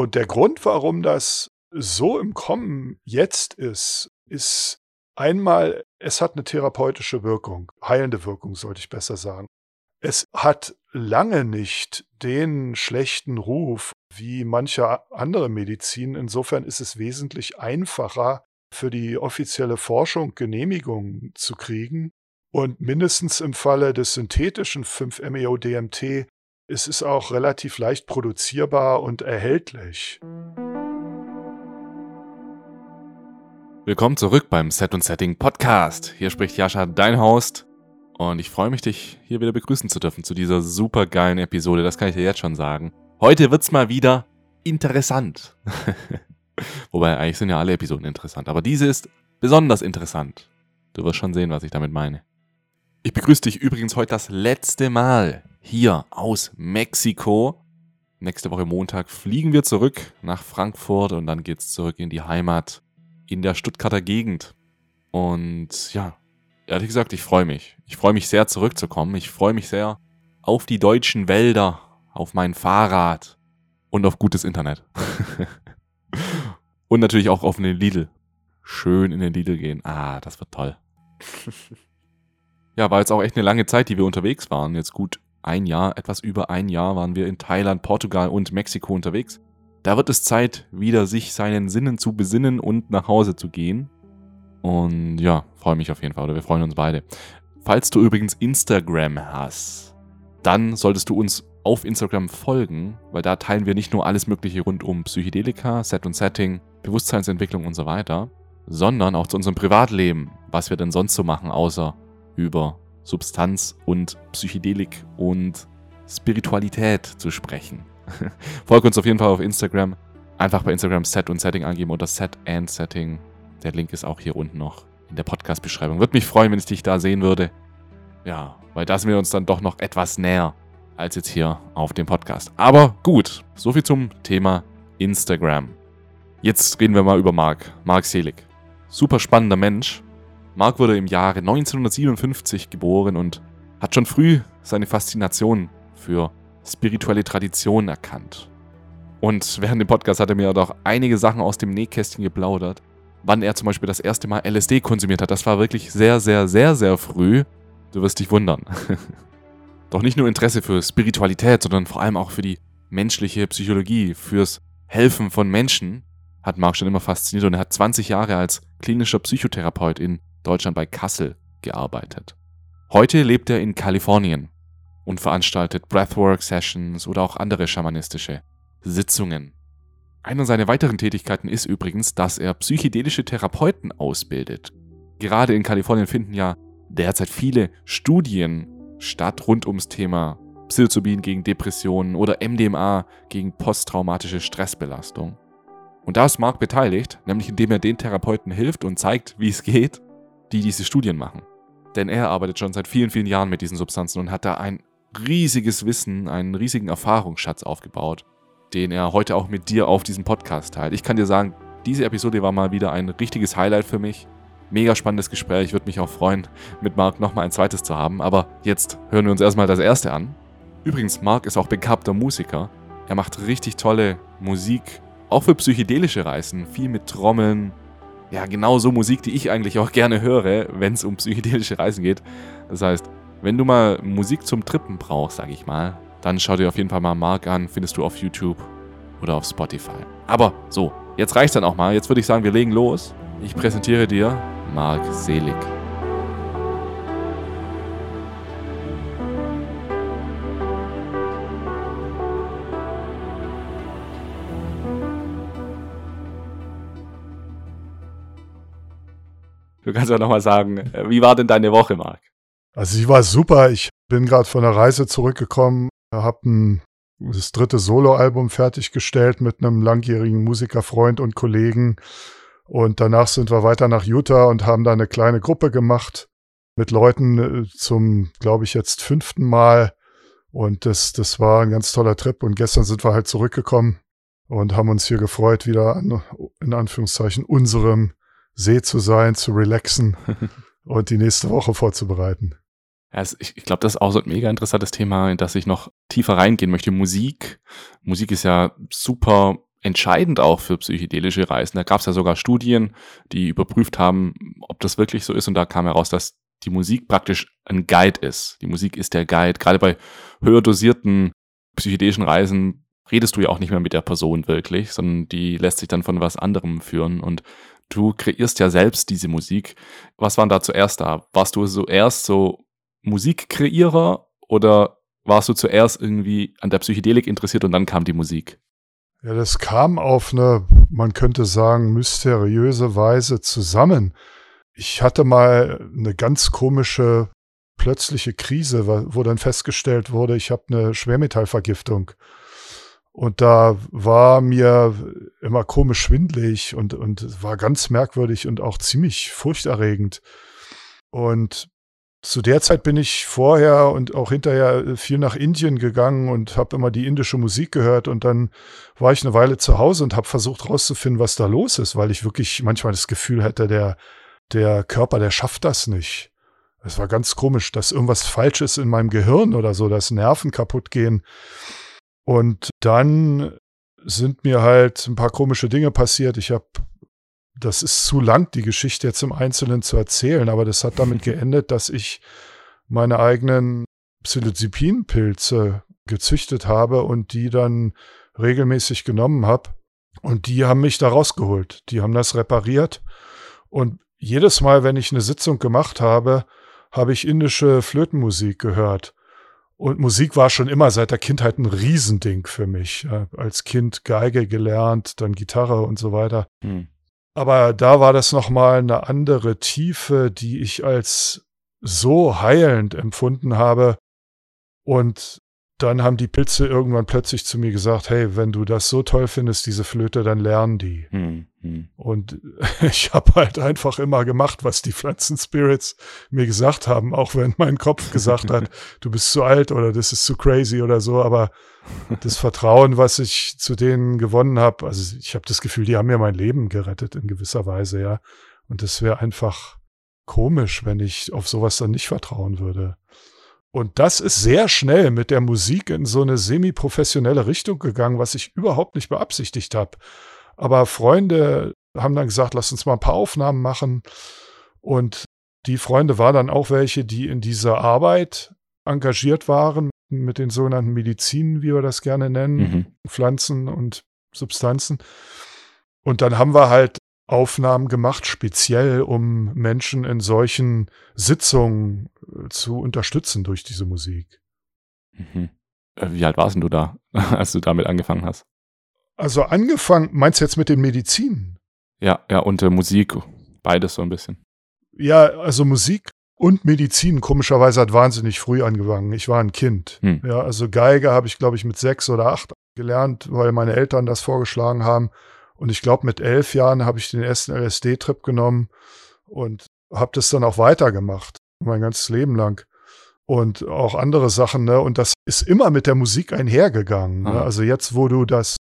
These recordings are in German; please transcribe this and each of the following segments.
Und der Grund, warum das so im Kommen jetzt ist, ist einmal, es hat eine therapeutische Wirkung, heilende Wirkung, sollte ich besser sagen. Es hat lange nicht den schlechten Ruf wie mancher andere Medizin. Insofern ist es wesentlich einfacher, für die offizielle Forschung Genehmigungen zu kriegen. Und mindestens im Falle des synthetischen 5-MeO-DMT ist es auch relativ leicht produzierbar und erhältlich. Willkommen zurück beim Set und Setting Podcast. Hier spricht Jascha, dein Host. Und ich freue mich, dich hier wieder begrüßen zu dürfen zu dieser super geilen Episode. Das kann ich dir jetzt schon sagen. Heute wird's mal wieder interessant. Wobei eigentlich sind ja alle Episoden interessant. Aber diese ist besonders interessant. Du wirst schon sehen, was ich damit meine. Ich begrüße dich übrigens heute das letzte Mal hier aus Mexiko. Nächste Woche Montag fliegen wir zurück nach Frankfurt und dann geht's zurück in die Heimat in der Stuttgarter Gegend. Und ja, ehrlich gesagt, ich freue mich. Ich freue mich sehr zurückzukommen. Ich freue mich sehr auf die deutschen Wälder, auf mein Fahrrad und auf gutes Internet. und natürlich auch auf den Lidl. Schön in den Lidl gehen. Ah, das wird toll. ja, war jetzt auch echt eine lange Zeit, die wir unterwegs waren. Jetzt gut ein Jahr, etwas über ein Jahr waren wir in Thailand, Portugal und Mexiko unterwegs. Da wird es Zeit, wieder sich seinen Sinnen zu besinnen und nach Hause zu gehen. Und ja, freue mich auf jeden Fall, oder wir freuen uns beide. Falls du übrigens Instagram hast, dann solltest du uns auf Instagram folgen, weil da teilen wir nicht nur alles Mögliche rund um Psychedelika, Set und Setting, Bewusstseinsentwicklung und so weiter, sondern auch zu unserem Privatleben, was wir denn sonst so machen, außer über Substanz und Psychedelik und Spiritualität zu sprechen. Folge uns auf jeden Fall auf Instagram. Einfach bei Instagram Set und Setting angeben oder Set and Setting. Der Link ist auch hier unten noch in der Podcast-Beschreibung. Würde mich freuen, wenn ich dich da sehen würde. Ja, weil da sind wir uns dann doch noch etwas näher als jetzt hier auf dem Podcast. Aber gut, soviel zum Thema Instagram. Jetzt reden wir mal über Marc, Marc Selig. Super spannender Mensch. Marc wurde im Jahre 1957 geboren und hat schon früh seine Faszination für spirituelle Traditionen erkannt. Und während dem Podcast hat er mir doch einige Sachen aus dem Nähkästchen geplaudert, wann er zum Beispiel das erste Mal LSD konsumiert hat. Das war wirklich sehr, sehr, sehr, sehr früh. Du wirst dich wundern. Doch nicht nur Interesse für Spiritualität, sondern vor allem auch für die menschliche Psychologie, fürs Helfen von Menschen hat Marc schon immer fasziniert und er hat 20 Jahre als klinischer Psychotherapeut in Deutschland bei Kassel gearbeitet. Heute lebt er in Kalifornien und veranstaltet Breathwork-Sessions oder auch andere schamanistische Sitzungen. Eine seiner weiteren Tätigkeiten ist übrigens, dass er psychedelische Therapeuten ausbildet. Gerade in Kalifornien finden ja derzeit viele Studien statt rund ums Thema Psilocybin gegen Depressionen oder MDMA gegen posttraumatische Stressbelastung. Und da ist Mark beteiligt, nämlich indem er den Therapeuten hilft und zeigt, wie es geht, die diese Studien machen. Denn er arbeitet schon seit vielen, vielen Jahren mit diesen Substanzen und hat da ein riesiges Wissen, einen riesigen Erfahrungsschatz aufgebaut, den er heute auch mit dir auf diesem Podcast teilt. Ich kann dir sagen, diese Episode war mal wieder ein richtiges Highlight für mich. Mega spannendes Gespräch. Ich würde mich auch freuen, mit Marc nochmal ein zweites zu haben. Aber jetzt hören wir uns erstmal das erste an. Übrigens, Marc ist auch begabter Musiker. Er macht richtig tolle Musik, auch für psychedelische Reisen. Viel mit Trommeln. Ja, genau so Musik, die ich eigentlich auch gerne höre, wenn es um psychedelische Reisen geht. Das heißt, wenn du mal Musik zum Trippen brauchst, sag ich mal, dann schau dir auf jeden Fall mal Marc an, findest du auf YouTube oder auf Spotify. Aber so, jetzt reicht's dann auch mal. Jetzt würde ich sagen, wir legen los. Ich präsentiere dir Marc Selig. Du kannst ja nochmal sagen, äh, wie war denn deine Woche, Marc? Also sie war super. Ich bin gerade von der Reise zurückgekommen, habe das dritte Soloalbum fertiggestellt mit einem langjährigen Musikerfreund und Kollegen. Und danach sind wir weiter nach Utah und haben da eine kleine Gruppe gemacht mit Leuten äh, zum, glaube ich, jetzt fünften Mal. Und das, das war ein ganz toller Trip. Und gestern sind wir halt zurückgekommen und haben uns hier gefreut, wieder an, in Anführungszeichen, unserem See zu sein, zu relaxen und die nächste Woche vorzubereiten. Ja, ich, ich glaube, das ist auch so ein mega interessantes Thema, in das ich noch tiefer reingehen möchte. Musik. Musik ist ja super entscheidend auch für psychedelische Reisen. Da gab es ja sogar Studien, die überprüft haben, ob das wirklich so ist. Und da kam heraus, dass die Musik praktisch ein Guide ist. Die Musik ist der Guide. Gerade bei höher dosierten psychedelischen Reisen redest du ja auch nicht mehr mit der Person wirklich, sondern die lässt sich dann von was anderem führen. Und du kreierst ja selbst diese Musik. Was waren da zuerst da? Warst du zuerst so Musikkreierer oder warst du zuerst irgendwie an der Psychedelik interessiert und dann kam die Musik? Ja, das kam auf eine, man könnte sagen, mysteriöse Weise zusammen. Ich hatte mal eine ganz komische plötzliche Krise, wo dann festgestellt wurde, ich habe eine Schwermetallvergiftung. Und da war mir immer komisch schwindlig und, und war ganz merkwürdig und auch ziemlich furchterregend. Und zu der Zeit bin ich vorher und auch hinterher viel nach Indien gegangen und habe immer die indische Musik gehört und dann war ich eine Weile zu Hause und habe versucht rauszufinden, was da los ist, weil ich wirklich manchmal das Gefühl hätte, der, der Körper, der schafft das nicht. Es war ganz komisch, dass irgendwas falsch ist in meinem Gehirn oder so, dass Nerven kaputt gehen. Und dann sind mir halt ein paar komische Dinge passiert. Ich habe das ist zu lang, die Geschichte jetzt im Einzelnen zu erzählen, aber das hat damit geendet, dass ich meine eigenen Psilocybin-Pilze gezüchtet habe und die dann regelmäßig genommen habe. Und die haben mich da rausgeholt. Die haben das repariert. Und jedes Mal, wenn ich eine Sitzung gemacht habe, habe ich indische Flötenmusik gehört. Und Musik war schon immer seit der Kindheit ein Riesending für mich. Ja, als Kind Geige gelernt, dann Gitarre und so weiter. Hm. Aber da war das nochmal eine andere Tiefe, die ich als so heilend empfunden habe. Und dann haben die Pilze irgendwann plötzlich zu mir gesagt, hey, wenn du das so toll findest, diese Flöte, dann lernen die. Hm, hm. Und ich habe halt einfach immer gemacht, was die Pflanzenspirits mir gesagt haben, auch wenn mein Kopf gesagt hat, du bist zu alt oder das ist zu crazy oder so. Aber das Vertrauen, was ich zu denen gewonnen habe, also ich habe das Gefühl, die haben mir mein Leben gerettet in gewisser Weise, ja. Und das wäre einfach komisch, wenn ich auf sowas dann nicht vertrauen würde. Und das ist sehr schnell mit der Musik in so eine semi-professionelle Richtung gegangen, was ich überhaupt nicht beabsichtigt habe. Aber Freunde haben dann gesagt, lass uns mal ein paar Aufnahmen machen. Und die Freunde waren dann auch welche, die in dieser Arbeit engagiert waren, mit den sogenannten Medizinen, wie wir das gerne nennen, mhm. Pflanzen und Substanzen. Und dann haben wir halt Aufnahmen gemacht, speziell um Menschen in solchen Sitzungen äh, zu unterstützen durch diese Musik. Mhm. Äh, wie alt warst du da, als du damit angefangen hast? Also angefangen, meinst du jetzt mit den Medizinen? Ja, ja, und äh, Musik, beides so ein bisschen. Ja, also Musik und Medizin, komischerweise hat wahnsinnig früh angefangen. Ich war ein Kind. Hm. Ja, also Geige habe ich, glaube ich, mit sechs oder acht gelernt, weil meine Eltern das vorgeschlagen haben. Und ich glaube, mit elf Jahren habe ich den ersten LSD-Trip genommen und habe das dann auch weitergemacht, mein ganzes Leben lang. Und auch andere Sachen, ne? Und das ist immer mit der Musik einhergegangen. Ne? Also jetzt, wo du das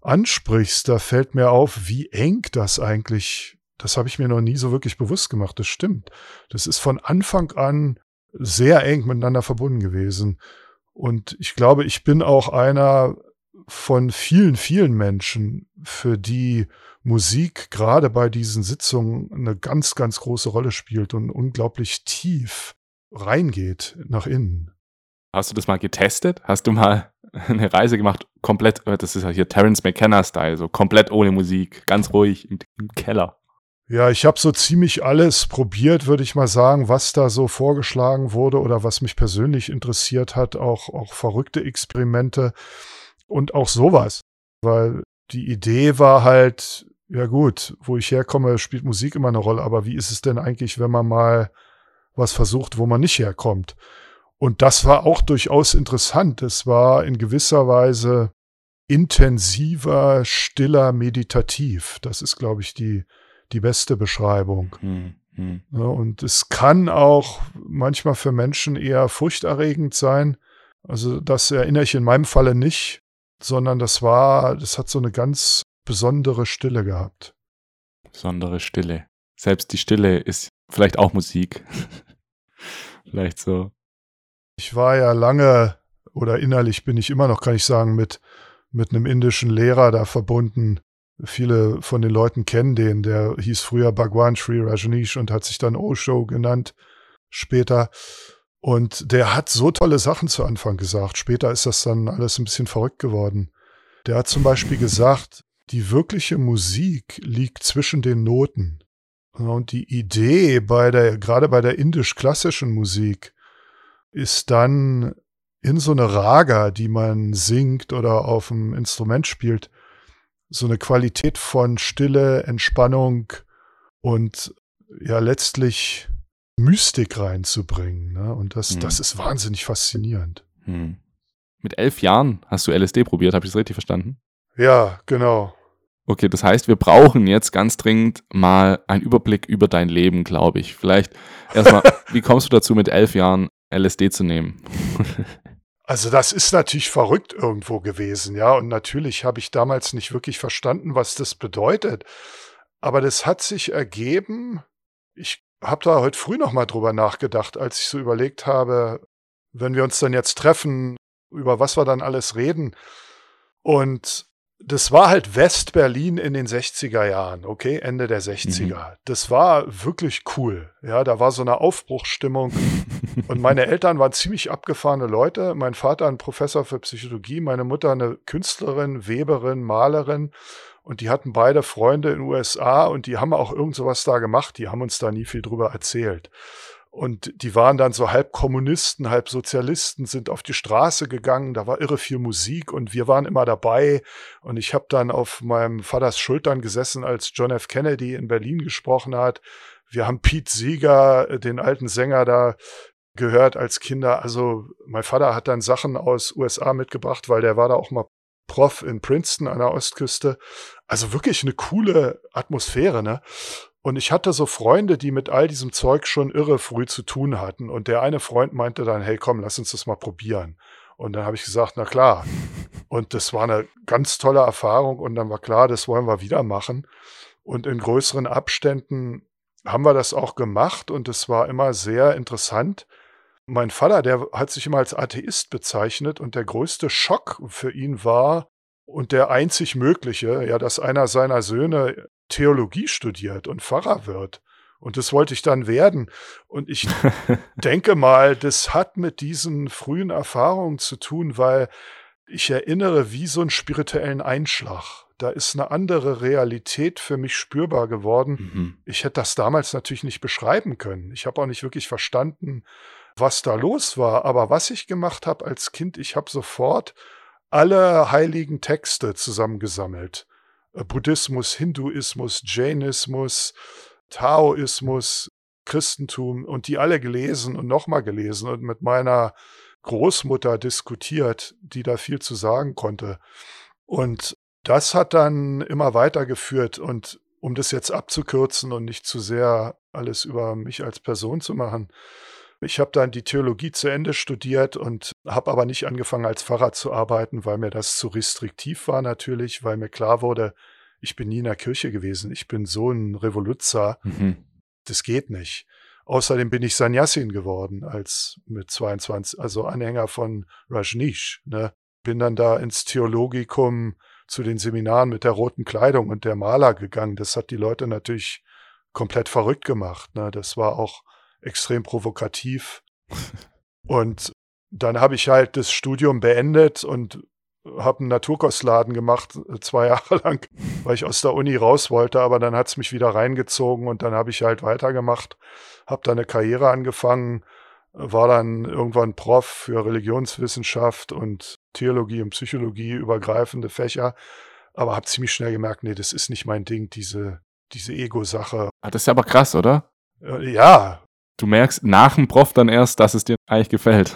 ansprichst, da fällt mir auf, wie eng das eigentlich, das habe ich mir noch nie so wirklich bewusst gemacht. Das stimmt. Das ist von Anfang an sehr eng miteinander verbunden gewesen. Und ich glaube, ich bin auch einer, von vielen, vielen Menschen, für die Musik gerade bei diesen Sitzungen eine ganz, ganz große Rolle spielt und unglaublich tief reingeht nach innen. Hast du das mal getestet? Hast du mal eine Reise gemacht, komplett, das ist ja hier Terence McKenna-Style, so komplett ohne Musik, ganz ruhig im, im Keller? Ja, ich habe so ziemlich alles probiert, würde ich mal sagen, was da so vorgeschlagen wurde oder was mich persönlich interessiert hat, auch, auch verrückte Experimente und auch sowas. Weil die Idee war halt, ja gut, wo ich herkomme, spielt Musik immer eine Rolle, aber wie ist es denn eigentlich, wenn man mal was versucht, wo man nicht herkommt? Und das war auch durchaus interessant. Es war in gewisser Weise intensiver, stiller, meditativ. Das ist, glaube ich, die, die beste Beschreibung. Hm, hm. Ja, und es kann auch manchmal für Menschen eher furchterregend sein. Also das erinnere ich in meinem Falle nicht sondern das war, das hat so eine ganz besondere Stille gehabt. Besondere Stille. Selbst die Stille ist vielleicht auch Musik. vielleicht so. Ich war ja lange oder innerlich bin ich immer noch, kann ich sagen, mit mit einem indischen Lehrer da verbunden. Viele von den Leuten kennen den, der hieß früher Bhagwan Sri Rajneesh und hat sich dann Osho genannt später. Und der hat so tolle Sachen zu Anfang gesagt. Später ist das dann alles ein bisschen verrückt geworden. Der hat zum Beispiel gesagt, die wirkliche Musik liegt zwischen den Noten. Und die Idee bei der, gerade bei der indisch-klassischen Musik, ist dann in so eine Raga, die man singt oder auf dem Instrument spielt, so eine Qualität von Stille, Entspannung und ja letztlich Mystik reinzubringen. Ne? Und das, hm. das ist wahnsinnig faszinierend. Hm. Mit elf Jahren hast du LSD probiert, habe ich das richtig verstanden? Ja, genau. Okay, das heißt, wir brauchen jetzt ganz dringend mal einen Überblick über dein Leben, glaube ich. Vielleicht erstmal, wie kommst du dazu, mit elf Jahren LSD zu nehmen? Also das ist natürlich verrückt irgendwo gewesen, ja. Und natürlich habe ich damals nicht wirklich verstanden, was das bedeutet. Aber das hat sich ergeben. Ich habe da heute früh noch mal drüber nachgedacht, als ich so überlegt habe, wenn wir uns dann jetzt treffen, über was wir dann alles reden. Und das war halt West-Berlin in den 60er Jahren, okay, Ende der 60er. Mhm. Das war wirklich cool. Ja, da war so eine Aufbruchsstimmung. und meine Eltern waren ziemlich abgefahrene Leute. Mein Vater ein Professor für Psychologie, meine Mutter eine Künstlerin, Weberin, Malerin. Und die hatten beide Freunde in den USA und die haben auch irgend sowas da gemacht. Die haben uns da nie viel drüber erzählt. Und die waren dann so halb Kommunisten, halb Sozialisten, sind auf die Straße gegangen. Da war irre viel Musik und wir waren immer dabei. Und ich habe dann auf meinem Vaters Schultern gesessen, als John F. Kennedy in Berlin gesprochen hat. Wir haben Pete Sieger, äh, den alten Sänger da, gehört als Kinder. Also mein Vater hat dann Sachen aus USA mitgebracht, weil der war da auch mal Prof in Princeton an der Ostküste. Also wirklich eine coole Atmosphäre, ne? Und ich hatte so Freunde, die mit all diesem Zeug schon irre früh zu tun hatten. Und der eine Freund meinte dann, hey komm, lass uns das mal probieren. Und dann habe ich gesagt, na klar. Und das war eine ganz tolle Erfahrung. Und dann war klar, das wollen wir wieder machen. Und in größeren Abständen haben wir das auch gemacht. Und es war immer sehr interessant. Mein Vater, der hat sich immer als Atheist bezeichnet. Und der größte Schock für ihn war, und der einzig mögliche, ja, dass einer seiner Söhne Theologie studiert und Pfarrer wird. Und das wollte ich dann werden. Und ich denke mal, das hat mit diesen frühen Erfahrungen zu tun, weil ich erinnere wie so einen spirituellen Einschlag. Da ist eine andere Realität für mich spürbar geworden. Mhm. Ich hätte das damals natürlich nicht beschreiben können. Ich habe auch nicht wirklich verstanden, was da los war. Aber was ich gemacht habe als Kind, ich habe sofort alle heiligen Texte zusammengesammelt. Äh, Buddhismus, Hinduismus, Jainismus, Taoismus, Christentum und die alle gelesen und nochmal gelesen und mit meiner Großmutter diskutiert, die da viel zu sagen konnte. Und das hat dann immer weitergeführt und um das jetzt abzukürzen und nicht zu sehr alles über mich als Person zu machen, ich habe dann die Theologie zu Ende studiert und habe aber nicht angefangen als Pfarrer zu arbeiten, weil mir das zu restriktiv war natürlich, weil mir klar wurde, ich bin nie in der Kirche gewesen. Ich bin so ein Revoluzer. Mhm. Das geht nicht. Außerdem bin ich Sannyasin geworden als mit 22, also Anhänger von Rajneesh. Ne? Bin dann da ins Theologikum zu den Seminaren mit der roten Kleidung und der Maler gegangen. Das hat die Leute natürlich komplett verrückt gemacht. Ne? Das war auch extrem provokativ. und dann habe ich halt das Studium beendet und habe einen Naturkostladen gemacht, äh, zwei Jahre lang, weil ich aus der Uni raus wollte, aber dann hat es mich wieder reingezogen und dann habe ich halt weitergemacht, habe da eine Karriere angefangen, war dann irgendwann Prof für Religionswissenschaft und Theologie und Psychologie, übergreifende Fächer, aber habe ziemlich schnell gemerkt, nee, das ist nicht mein Ding, diese, diese Ego-Sache. Ah, das ist aber krass, oder? Äh, ja, Du merkst nach dem Prof dann erst, dass es dir eigentlich gefällt.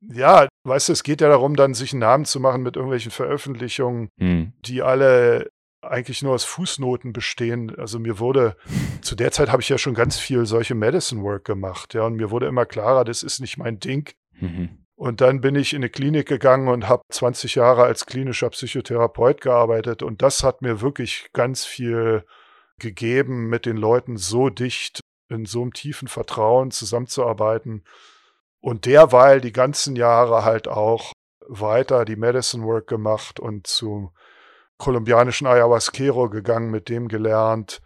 Ja, weißt du, es geht ja darum, dann sich einen Namen zu machen mit irgendwelchen Veröffentlichungen, hm. die alle eigentlich nur aus Fußnoten bestehen. Also mir wurde, zu der Zeit habe ich ja schon ganz viel solche Medicine Work gemacht, ja, und mir wurde immer klarer, das ist nicht mein Ding. Mhm. Und dann bin ich in eine Klinik gegangen und habe 20 Jahre als klinischer Psychotherapeut gearbeitet und das hat mir wirklich ganz viel gegeben, mit den Leuten so dicht in so einem tiefen Vertrauen zusammenzuarbeiten und derweil die ganzen Jahre halt auch weiter die Medicine Work gemacht und zum kolumbianischen Ayahuasquero gegangen, mit dem gelernt.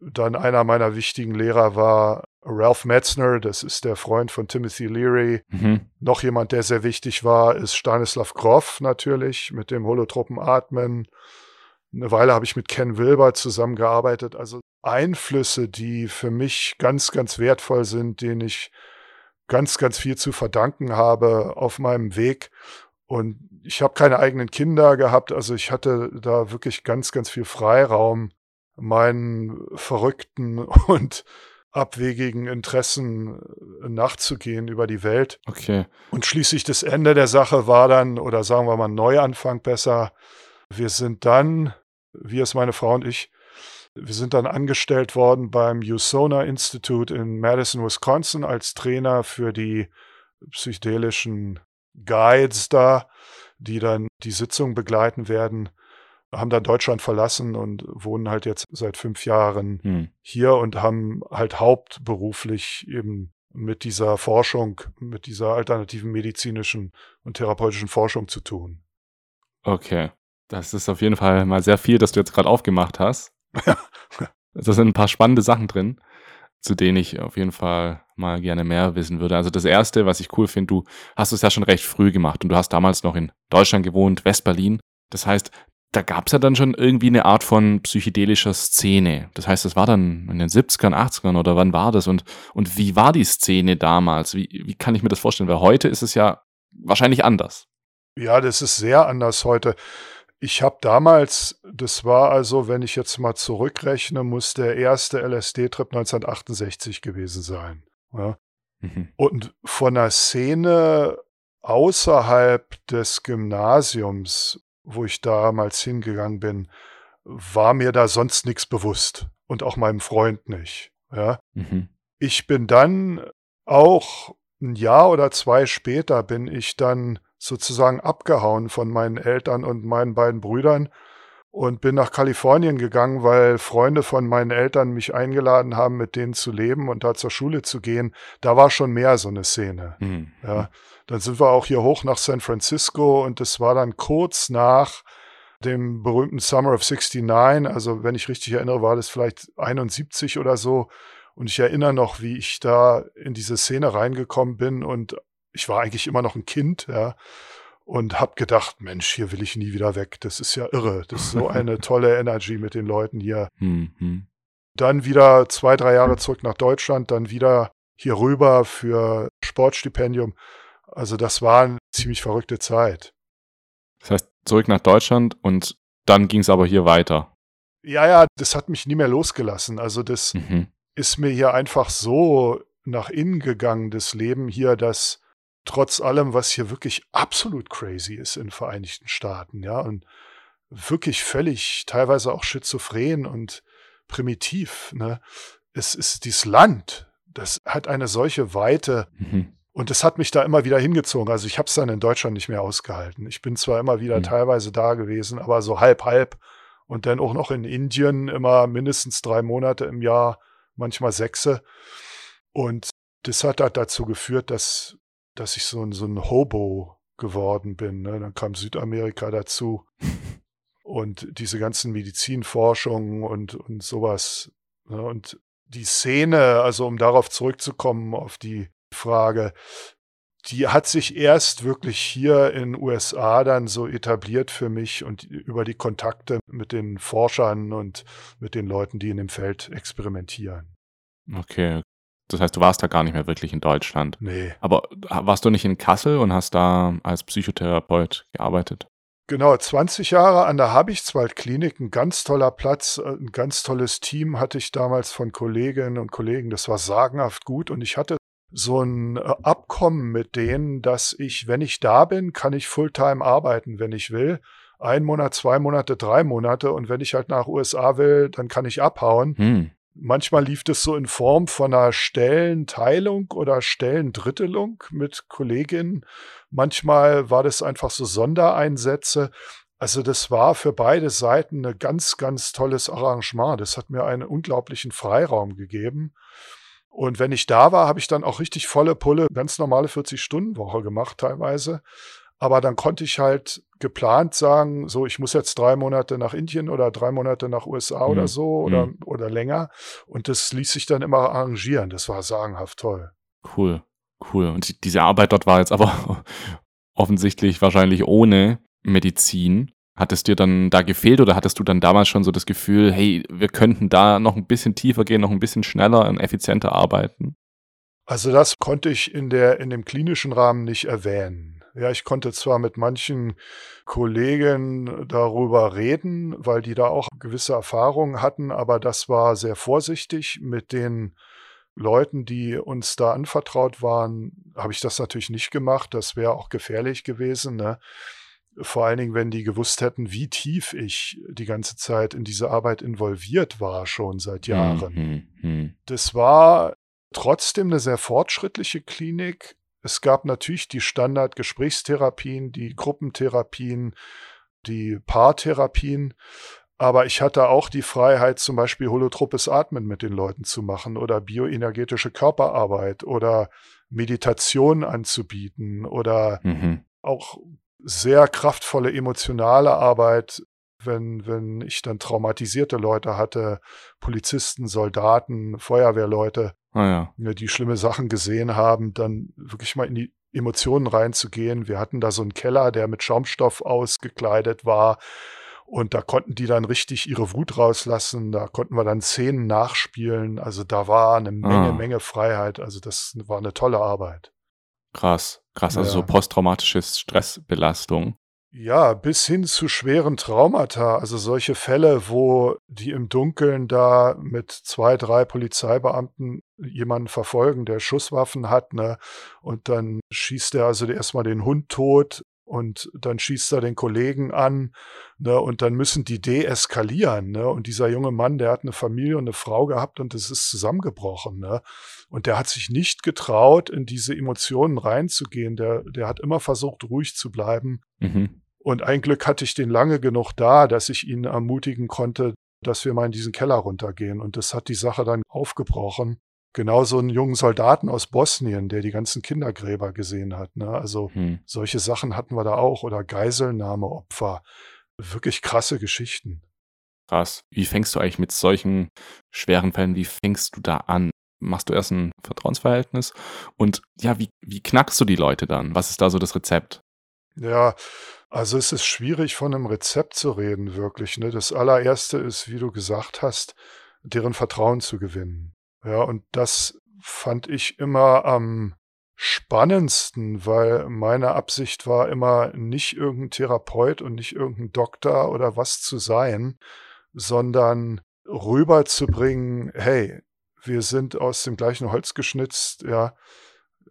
Dann einer meiner wichtigen Lehrer war Ralph Metzner, das ist der Freund von Timothy Leary. Mhm. Noch jemand, der sehr wichtig war, ist Stanislav Grof natürlich mit dem holotropen Atmen. Eine Weile habe ich mit Ken Wilber zusammengearbeitet. Also Einflüsse, die für mich ganz, ganz wertvoll sind, denen ich ganz, ganz viel zu verdanken habe auf meinem Weg. Und ich habe keine eigenen Kinder gehabt, also ich hatte da wirklich ganz, ganz viel Freiraum, meinen verrückten und abwegigen Interessen äh, nachzugehen über die Welt. Okay. Und schließlich das Ende der Sache war dann, oder sagen wir mal Neuanfang besser, wir sind dann, wir ist meine Frau und ich, wir sind dann angestellt worden beim USONA Institute in Madison, Wisconsin als Trainer für die psychedelischen Guides da, die dann die Sitzung begleiten werden haben dann Deutschland verlassen und wohnen halt jetzt seit fünf Jahren hm. hier und haben halt hauptberuflich eben mit dieser Forschung, mit dieser alternativen medizinischen und therapeutischen Forschung zu tun. Okay. Das ist auf jeden Fall mal sehr viel, das du jetzt gerade aufgemacht hast. da sind ein paar spannende Sachen drin, zu denen ich auf jeden Fall mal gerne mehr wissen würde. Also das Erste, was ich cool finde, du hast es ja schon recht früh gemacht und du hast damals noch in Deutschland gewohnt, West-Berlin. Das heißt, da gab es ja dann schon irgendwie eine Art von psychedelischer Szene. Das heißt, das war dann in den 70ern, 80ern oder wann war das? Und, und wie war die Szene damals? Wie, wie kann ich mir das vorstellen? Weil heute ist es ja wahrscheinlich anders. Ja, das ist sehr anders heute. Ich habe damals, das war also, wenn ich jetzt mal zurückrechne, muss der erste LSD-Trip 1968 gewesen sein. Ja? Mhm. Und von der Szene außerhalb des Gymnasiums wo ich damals hingegangen bin, war mir da sonst nichts bewusst und auch meinem Freund nicht. Ja. Mhm. Ich bin dann auch ein Jahr oder zwei später bin ich dann sozusagen abgehauen von meinen Eltern und meinen beiden Brüdern und bin nach Kalifornien gegangen, weil Freunde von meinen Eltern mich eingeladen haben, mit denen zu leben und da zur Schule zu gehen. Da war schon mehr so eine Szene. Mhm. Ja. Dann sind wir auch hier hoch nach San Francisco und das war dann kurz nach dem berühmten Summer of 69. Also, wenn ich richtig erinnere, war das vielleicht 71 oder so. Und ich erinnere noch, wie ich da in diese Szene reingekommen bin und ich war eigentlich immer noch ein Kind, ja und habe gedacht, Mensch, hier will ich nie wieder weg. Das ist ja irre. Das ist so eine tolle Energy mit den Leuten hier. Mhm. Dann wieder zwei, drei Jahre zurück nach Deutschland, dann wieder hier rüber für Sportstipendium. Also das war eine ziemlich verrückte Zeit. Das heißt, zurück nach Deutschland und dann ging es aber hier weiter. Ja, ja, das hat mich nie mehr losgelassen. Also das mhm. ist mir hier einfach so nach innen gegangen, das Leben hier, dass trotz allem, was hier wirklich absolut crazy ist in den Vereinigten Staaten, ja, und wirklich völlig, teilweise auch schizophren und primitiv, ne, es ist dieses Land, das hat eine solche Weite mhm. und es hat mich da immer wieder hingezogen. Also ich habe es dann in Deutschland nicht mehr ausgehalten. Ich bin zwar immer wieder mhm. teilweise da gewesen, aber so halb, halb und dann auch noch in Indien immer mindestens drei Monate im Jahr, manchmal sechse. Und das hat halt dazu geführt, dass dass ich so ein, so ein Hobo geworden bin. Ne? Dann kam Südamerika dazu und diese ganzen Medizinforschungen und, und sowas. Ne? Und die Szene, also um darauf zurückzukommen, auf die Frage, die hat sich erst wirklich hier in USA dann so etabliert für mich und über die Kontakte mit den Forschern und mit den Leuten, die in dem Feld experimentieren. Okay, das heißt, du warst da gar nicht mehr wirklich in Deutschland. Nee. Aber warst du nicht in Kassel und hast da als Psychotherapeut gearbeitet? Genau, 20 Jahre an der Habichtswald-Klinik, ein ganz toller Platz, äh, ein ganz tolles Team hatte ich damals von Kolleginnen und Kollegen. Das war sagenhaft gut und ich hatte so ein äh, Abkommen mit denen, dass ich, wenn ich da bin, kann ich Fulltime arbeiten, wenn ich will. Ein Monat, zwei Monate, drei Monate und wenn ich halt nach USA will, dann kann ich abhauen. Hm. Manchmal lief das so in Form von einer Stellenteilung oder Stellendrittelung mit Kolleginnen. Manchmal war das einfach so Sondereinsätze. Also das war für beide Seiten ein ganz, ganz tolles Arrangement. Das hat mir einen unglaublichen Freiraum gegeben. Und wenn ich da war, habe ich dann auch richtig volle Pulle, ganz normale 40-Stunden-Woche gemacht teilweise. Aber dann konnte ich halt geplant sagen, so, ich muss jetzt drei Monate nach Indien oder drei Monate nach USA mhm. oder so oder, mhm. oder länger. Und das ließ sich dann immer arrangieren. Das war sagenhaft toll. Cool, cool. Und diese Arbeit dort war jetzt aber offensichtlich wahrscheinlich ohne Medizin. Hat es dir dann da gefehlt oder hattest du dann damals schon so das Gefühl, hey, wir könnten da noch ein bisschen tiefer gehen, noch ein bisschen schneller und effizienter arbeiten? Also das konnte ich in, der, in dem klinischen Rahmen nicht erwähnen. Ja, ich konnte zwar mit manchen Kollegen darüber reden, weil die da auch gewisse Erfahrungen hatten, aber das war sehr vorsichtig. Mit den Leuten, die uns da anvertraut waren, habe ich das natürlich nicht gemacht. Das wäre auch gefährlich gewesen. Ne? Vor allen Dingen, wenn die gewusst hätten, wie tief ich die ganze Zeit in diese Arbeit involviert war, schon seit Jahren. Hm, hm, hm. Das war trotzdem eine sehr fortschrittliche Klinik, es gab natürlich die Standard-Gesprächstherapien, die Gruppentherapien, die Paartherapien, aber ich hatte auch die Freiheit, zum Beispiel holotropes Atmen mit den Leuten zu machen oder bioenergetische Körperarbeit oder Meditation anzubieten oder mhm. auch sehr kraftvolle emotionale Arbeit, wenn, wenn ich dann traumatisierte Leute hatte, Polizisten, Soldaten, Feuerwehrleute, Ah, ja. die schlimme Sachen gesehen haben, dann wirklich mal in die Emotionen reinzugehen. Wir hatten da so einen Keller, der mit Schaumstoff ausgekleidet war. Und da konnten die dann richtig ihre Wut rauslassen. Da konnten wir dann Szenen nachspielen. Also da war eine Menge, ah. Menge Freiheit. Also das war eine tolle Arbeit. Krass, krass. Also ja. so posttraumatische Stressbelastung. Ja, bis hin zu schweren Traumata, also solche Fälle, wo die im Dunkeln da mit zwei, drei Polizeibeamten jemanden verfolgen, der Schusswaffen hat, ne? Und dann schießt er also erstmal den Hund tot und dann schießt er den Kollegen an, ne? Und dann müssen die deeskalieren, ne? Und dieser junge Mann, der hat eine Familie und eine Frau gehabt und es ist zusammengebrochen, ne? Und der hat sich nicht getraut, in diese Emotionen reinzugehen. Der, der hat immer versucht, ruhig zu bleiben. Mhm. Und ein Glück hatte ich den lange genug da, dass ich ihn ermutigen konnte, dass wir mal in diesen Keller runtergehen. Und das hat die Sache dann aufgebrochen. Genauso einen jungen Soldaten aus Bosnien, der die ganzen Kindergräber gesehen hat. Ne? Also hm. solche Sachen hatten wir da auch. Oder Geiselnahmeopfer. Wirklich krasse Geschichten. Krass. Wie fängst du eigentlich mit solchen schweren Fällen, wie fängst du da an? Machst du erst ein Vertrauensverhältnis? Und ja, wie, wie knackst du die Leute dann? Was ist da so das Rezept? Ja, also es ist schwierig von einem Rezept zu reden, wirklich. Ne? Das allererste ist, wie du gesagt hast, deren Vertrauen zu gewinnen. Ja, und das fand ich immer am spannendsten, weil meine Absicht war immer nicht irgendein Therapeut und nicht irgendein Doktor oder was zu sein, sondern rüberzubringen, hey, wir sind aus dem gleichen Holz geschnitzt, ja,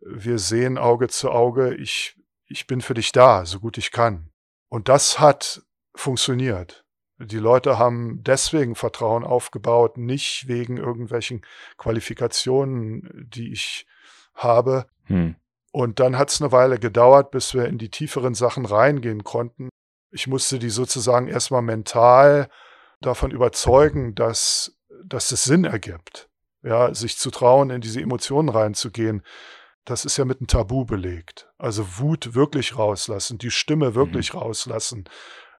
wir sehen Auge zu Auge, ich ich bin für dich da, so gut ich kann. Und das hat funktioniert. Die Leute haben deswegen Vertrauen aufgebaut, nicht wegen irgendwelchen Qualifikationen, die ich habe. Hm. Und dann hat es eine Weile gedauert, bis wir in die tieferen Sachen reingehen konnten. Ich musste die sozusagen erstmal mental davon überzeugen, dass, dass es Sinn ergibt. Ja, sich zu trauen, in diese Emotionen reinzugehen das ist ja mit einem Tabu belegt. Also Wut wirklich rauslassen, die Stimme wirklich mhm. rauslassen.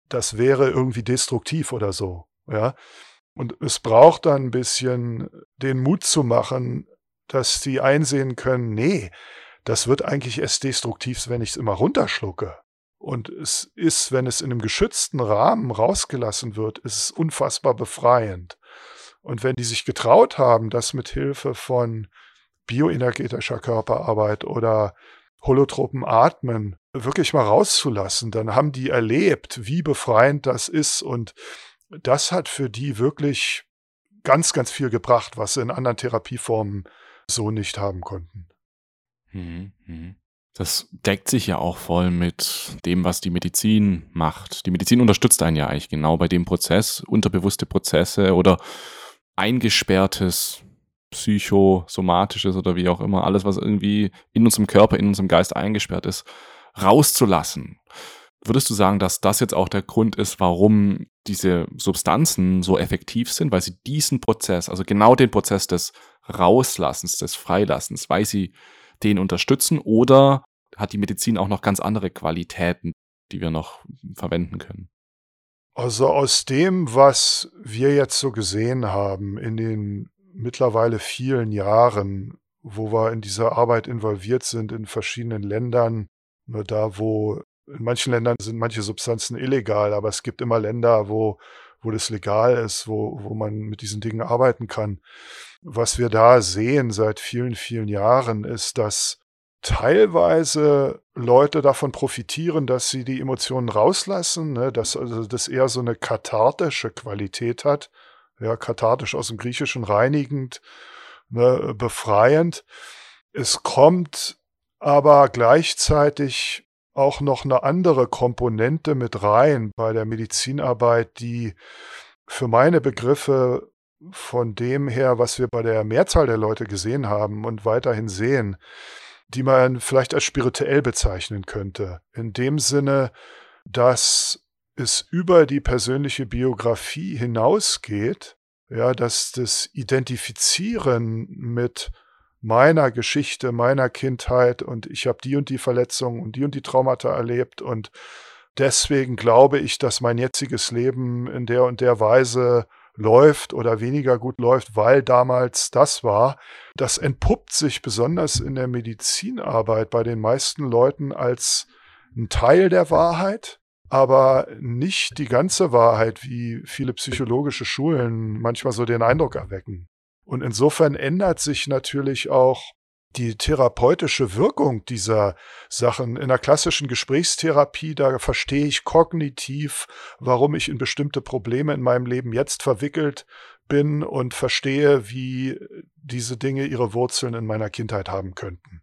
Das wäre irgendwie destruktiv oder so, ja. Und es braucht dann ein bisschen den Mut zu machen, dass die einsehen können, nee, das wird eigentlich erst destruktiv, wenn ich es immer runterschlucke. Und es ist, wenn es in einem geschützten Rahmen rausgelassen wird, ist es unfassbar befreiend. Und wenn die sich getraut haben, das mit Hilfe von bioenergetischer Körperarbeit oder holotropen Atmen wirklich mal rauszulassen, dann haben die erlebt, wie befreiend das ist und das hat für die wirklich ganz, ganz viel gebracht, was sie in anderen Therapieformen so nicht haben konnten. Mhm, mhm. Das deckt sich ja auch voll mit dem, was die Medizin macht. Die Medizin unterstützt einen ja eigentlich genau bei dem Prozess, unterbewusste Prozesse oder eingesperrtes psychosomatisches oder wie auch immer, alles, was irgendwie in unserem Körper, in unserem Geist eingesperrt ist, rauszulassen. Würdest du sagen, dass das jetzt auch der Grund ist, warum diese Substanzen so effektiv sind, weil sie diesen Prozess, also genau den Prozess des Rauslassens, des Freilassens, weil sie den unterstützen oder hat die Medizin auch noch ganz andere Qualitäten, die wir noch verwenden können? Also aus dem, was wir jetzt so gesehen haben in den mittlerweile vielen Jahren, wo wir in dieser Arbeit involviert sind in verschiedenen Ländern, nur da, wo in manchen Ländern sind manche Substanzen illegal, aber es gibt immer Länder, wo, wo das legal ist, wo, wo man mit diesen Dingen arbeiten kann. Was wir da sehen seit vielen, vielen Jahren, ist, dass teilweise Leute davon profitieren, dass sie die Emotionen rauslassen, ne, dass also das eher so eine kathartische Qualität hat. Ja, kathartisch aus dem Griechischen reinigend, ne, befreiend. Es kommt aber gleichzeitig auch noch eine andere Komponente mit rein bei der Medizinarbeit, die für meine Begriffe von dem her, was wir bei der Mehrzahl der Leute gesehen haben und weiterhin sehen, die man vielleicht als spirituell bezeichnen könnte. In dem Sinne, dass es über die persönliche Biografie hinausgeht, ja, dass das Identifizieren mit meiner Geschichte, meiner Kindheit und ich habe die und die Verletzungen und die und die Traumata erlebt und deswegen glaube ich, dass mein jetziges Leben in der und der Weise läuft oder weniger gut läuft, weil damals das war. Das entpuppt sich besonders in der Medizinarbeit bei den meisten Leuten als ein Teil der Wahrheit, aber nicht die ganze Wahrheit, wie viele psychologische Schulen manchmal so den Eindruck erwecken. Und insofern ändert sich natürlich auch die therapeutische Wirkung dieser Sachen. In der klassischen Gesprächstherapie, da verstehe ich kognitiv, warum ich in bestimmte Probleme in meinem Leben jetzt verwickelt bin und verstehe, wie diese Dinge ihre Wurzeln in meiner Kindheit haben könnten.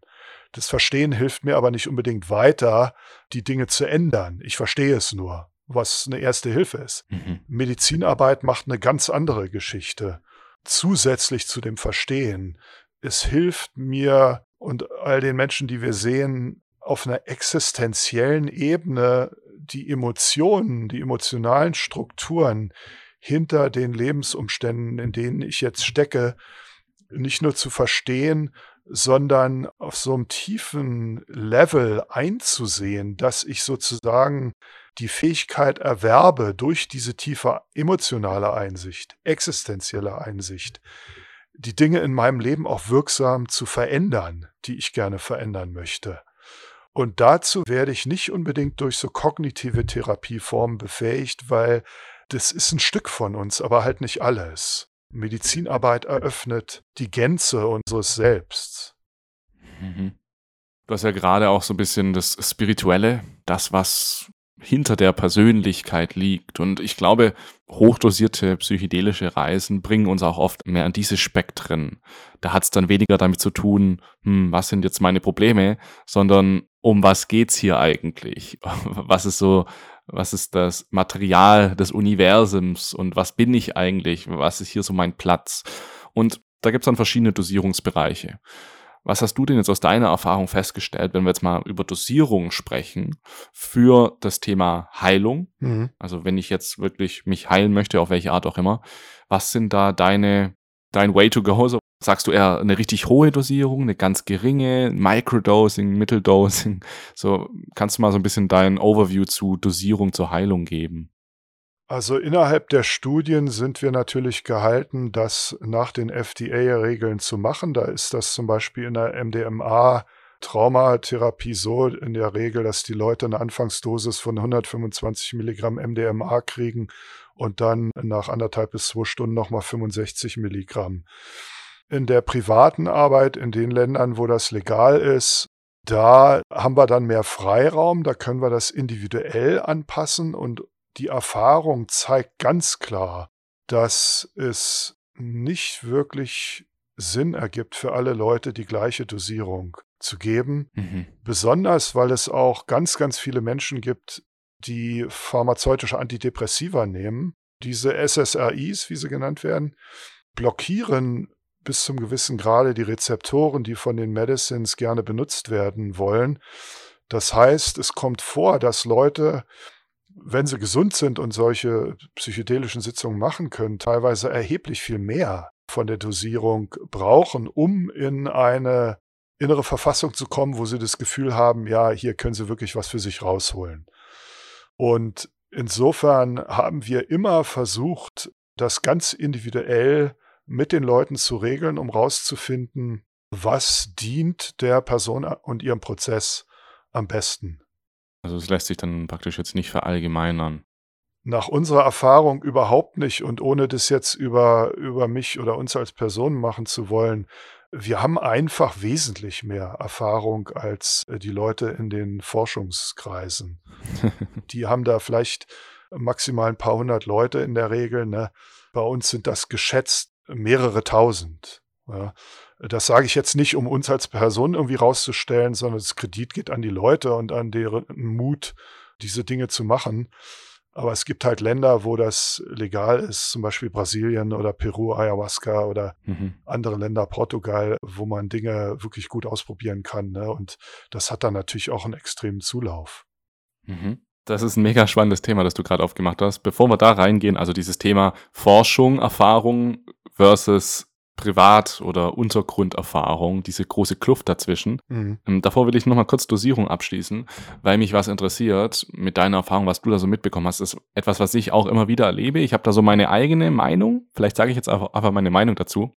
Das Verstehen hilft mir aber nicht unbedingt weiter, die Dinge zu ändern. Ich verstehe es nur, was eine erste Hilfe ist. Mhm. Medizinarbeit macht eine ganz andere Geschichte zusätzlich zu dem Verstehen. Es hilft mir und all den Menschen, die wir sehen, auf einer existenziellen Ebene die Emotionen, die emotionalen Strukturen hinter den Lebensumständen, in denen ich jetzt stecke, nicht nur zu verstehen, sondern auf so einem tiefen Level einzusehen, dass ich sozusagen die Fähigkeit erwerbe durch diese tiefe emotionale Einsicht, existenzielle Einsicht, die Dinge in meinem Leben auch wirksam zu verändern, die ich gerne verändern möchte. Und dazu werde ich nicht unbedingt durch so kognitive Therapieformen befähigt, weil das ist ein Stück von uns, aber halt nicht alles. Medizinarbeit eröffnet die Gänze unseres Selbst. Mhm. Du hast ja gerade auch so ein bisschen das Spirituelle, das, was hinter der Persönlichkeit liegt. Und ich glaube, hochdosierte psychedelische Reisen bringen uns auch oft mehr an diese Spektren. Da hat es dann weniger damit zu tun, hm, was sind jetzt meine Probleme, sondern um was geht's hier eigentlich? Was ist so, was ist das Material des Universums und was bin ich eigentlich? Was ist hier so mein Platz? Und da gibt es dann verschiedene Dosierungsbereiche. Was hast du denn jetzt aus deiner Erfahrung festgestellt, wenn wir jetzt mal über Dosierung sprechen für das Thema Heilung? Mhm. Also wenn ich jetzt wirklich mich heilen möchte, auf welche Art auch immer, was sind da deine, dein Way to go? So, sagst du eher eine richtig hohe Dosierung, eine ganz geringe, Microdosing, Mitteldosing? So, kannst du mal so ein bisschen dein Overview zu Dosierung zur Heilung geben? Also innerhalb der Studien sind wir natürlich gehalten, das nach den FDA-Regeln zu machen. Da ist das zum Beispiel in der MDMA Traumatherapie so in der Regel, dass die Leute eine Anfangsdosis von 125 Milligramm MDMA kriegen und dann nach anderthalb bis zwei Stunden nochmal 65 Milligramm. In der privaten Arbeit in den Ländern, wo das legal ist, da haben wir dann mehr Freiraum, da können wir das individuell anpassen und die Erfahrung zeigt ganz klar, dass es nicht wirklich Sinn ergibt für alle Leute, die gleiche Dosierung zu geben. Mhm. Besonders, weil es auch ganz, ganz viele Menschen gibt, die pharmazeutische Antidepressiva nehmen. Diese SSRIs, wie sie genannt werden, blockieren bis zum gewissen Grade die Rezeptoren, die von den Medicines gerne benutzt werden wollen. Das heißt, es kommt vor, dass Leute wenn sie gesund sind und solche psychedelischen Sitzungen machen können, teilweise erheblich viel mehr von der Dosierung brauchen, um in eine innere Verfassung zu kommen, wo sie das Gefühl haben, ja, hier können sie wirklich was für sich rausholen. Und insofern haben wir immer versucht, das ganz individuell mit den Leuten zu regeln, um rauszufinden, was dient der Person und ihrem Prozess am besten. Also es lässt sich dann praktisch jetzt nicht verallgemeinern. Nach unserer Erfahrung überhaupt nicht und ohne das jetzt über, über mich oder uns als Person machen zu wollen, wir haben einfach wesentlich mehr Erfahrung als äh, die Leute in den Forschungskreisen. die haben da vielleicht maximal ein paar hundert Leute in der Regel. Ne? Bei uns sind das geschätzt mehrere tausend. Ja? Das sage ich jetzt nicht, um uns als Person irgendwie rauszustellen, sondern das Kredit geht an die Leute und an deren Mut, diese Dinge zu machen. Aber es gibt halt Länder, wo das legal ist, zum Beispiel Brasilien oder Peru, Ayahuasca oder mhm. andere Länder, Portugal, wo man Dinge wirklich gut ausprobieren kann. Ne? Und das hat dann natürlich auch einen extremen Zulauf. Mhm. Das ist ein mega spannendes Thema, das du gerade aufgemacht hast. Bevor wir da reingehen, also dieses Thema Forschung, Erfahrung versus Privat- oder Untergrunderfahrung, diese große Kluft dazwischen. Mhm. Ähm, davor will ich nochmal kurz Dosierung abschließen, weil mich was interessiert mit deiner Erfahrung, was du da so mitbekommen hast. Ist etwas, was ich auch immer wieder erlebe. Ich habe da so meine eigene Meinung. Vielleicht sage ich jetzt einfach, einfach meine Meinung dazu.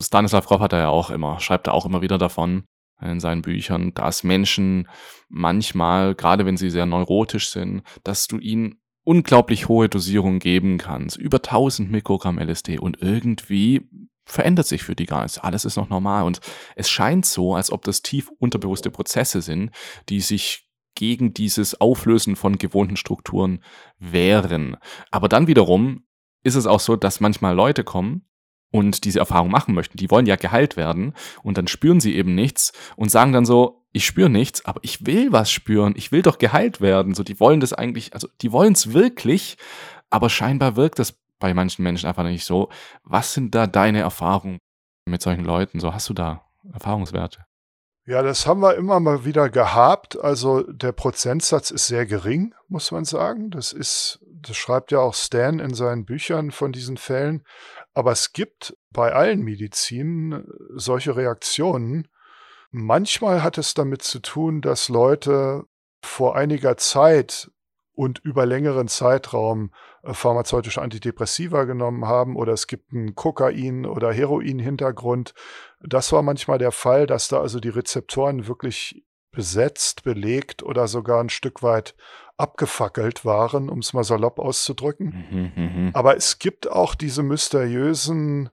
Stanislav Grof hat er ja auch immer, schreibt er auch immer wieder davon in seinen Büchern, dass Menschen manchmal, gerade wenn sie sehr neurotisch sind, dass du ihnen unglaublich hohe Dosierungen geben kannst, über 1000 Mikrogramm LSD und irgendwie verändert sich für die gar nichts. Alles ist noch normal. Und es scheint so, als ob das tief unterbewusste Prozesse sind, die sich gegen dieses Auflösen von gewohnten Strukturen wehren. Aber dann wiederum ist es auch so, dass manchmal Leute kommen und diese Erfahrung machen möchten. Die wollen ja geheilt werden und dann spüren sie eben nichts und sagen dann so, ich spüre nichts, aber ich will was spüren. Ich will doch geheilt werden. So, die wollen das eigentlich, also die wollen es wirklich, aber scheinbar wirkt das bei manchen Menschen einfach nicht so. Was sind da deine Erfahrungen mit solchen Leuten? So hast du da Erfahrungswerte? Ja, das haben wir immer mal wieder gehabt. Also der Prozentsatz ist sehr gering, muss man sagen. Das ist, das schreibt ja auch Stan in seinen Büchern von diesen Fällen. Aber es gibt bei allen Medizinen solche Reaktionen. Manchmal hat es damit zu tun, dass Leute vor einiger Zeit und über längeren Zeitraum äh, pharmazeutische Antidepressiva genommen haben oder es gibt einen Kokain- oder Heroin-Hintergrund. Das war manchmal der Fall, dass da also die Rezeptoren wirklich besetzt, belegt oder sogar ein Stück weit abgefackelt waren, um es mal salopp auszudrücken. Mhm, mhm, Aber es gibt auch diese mysteriösen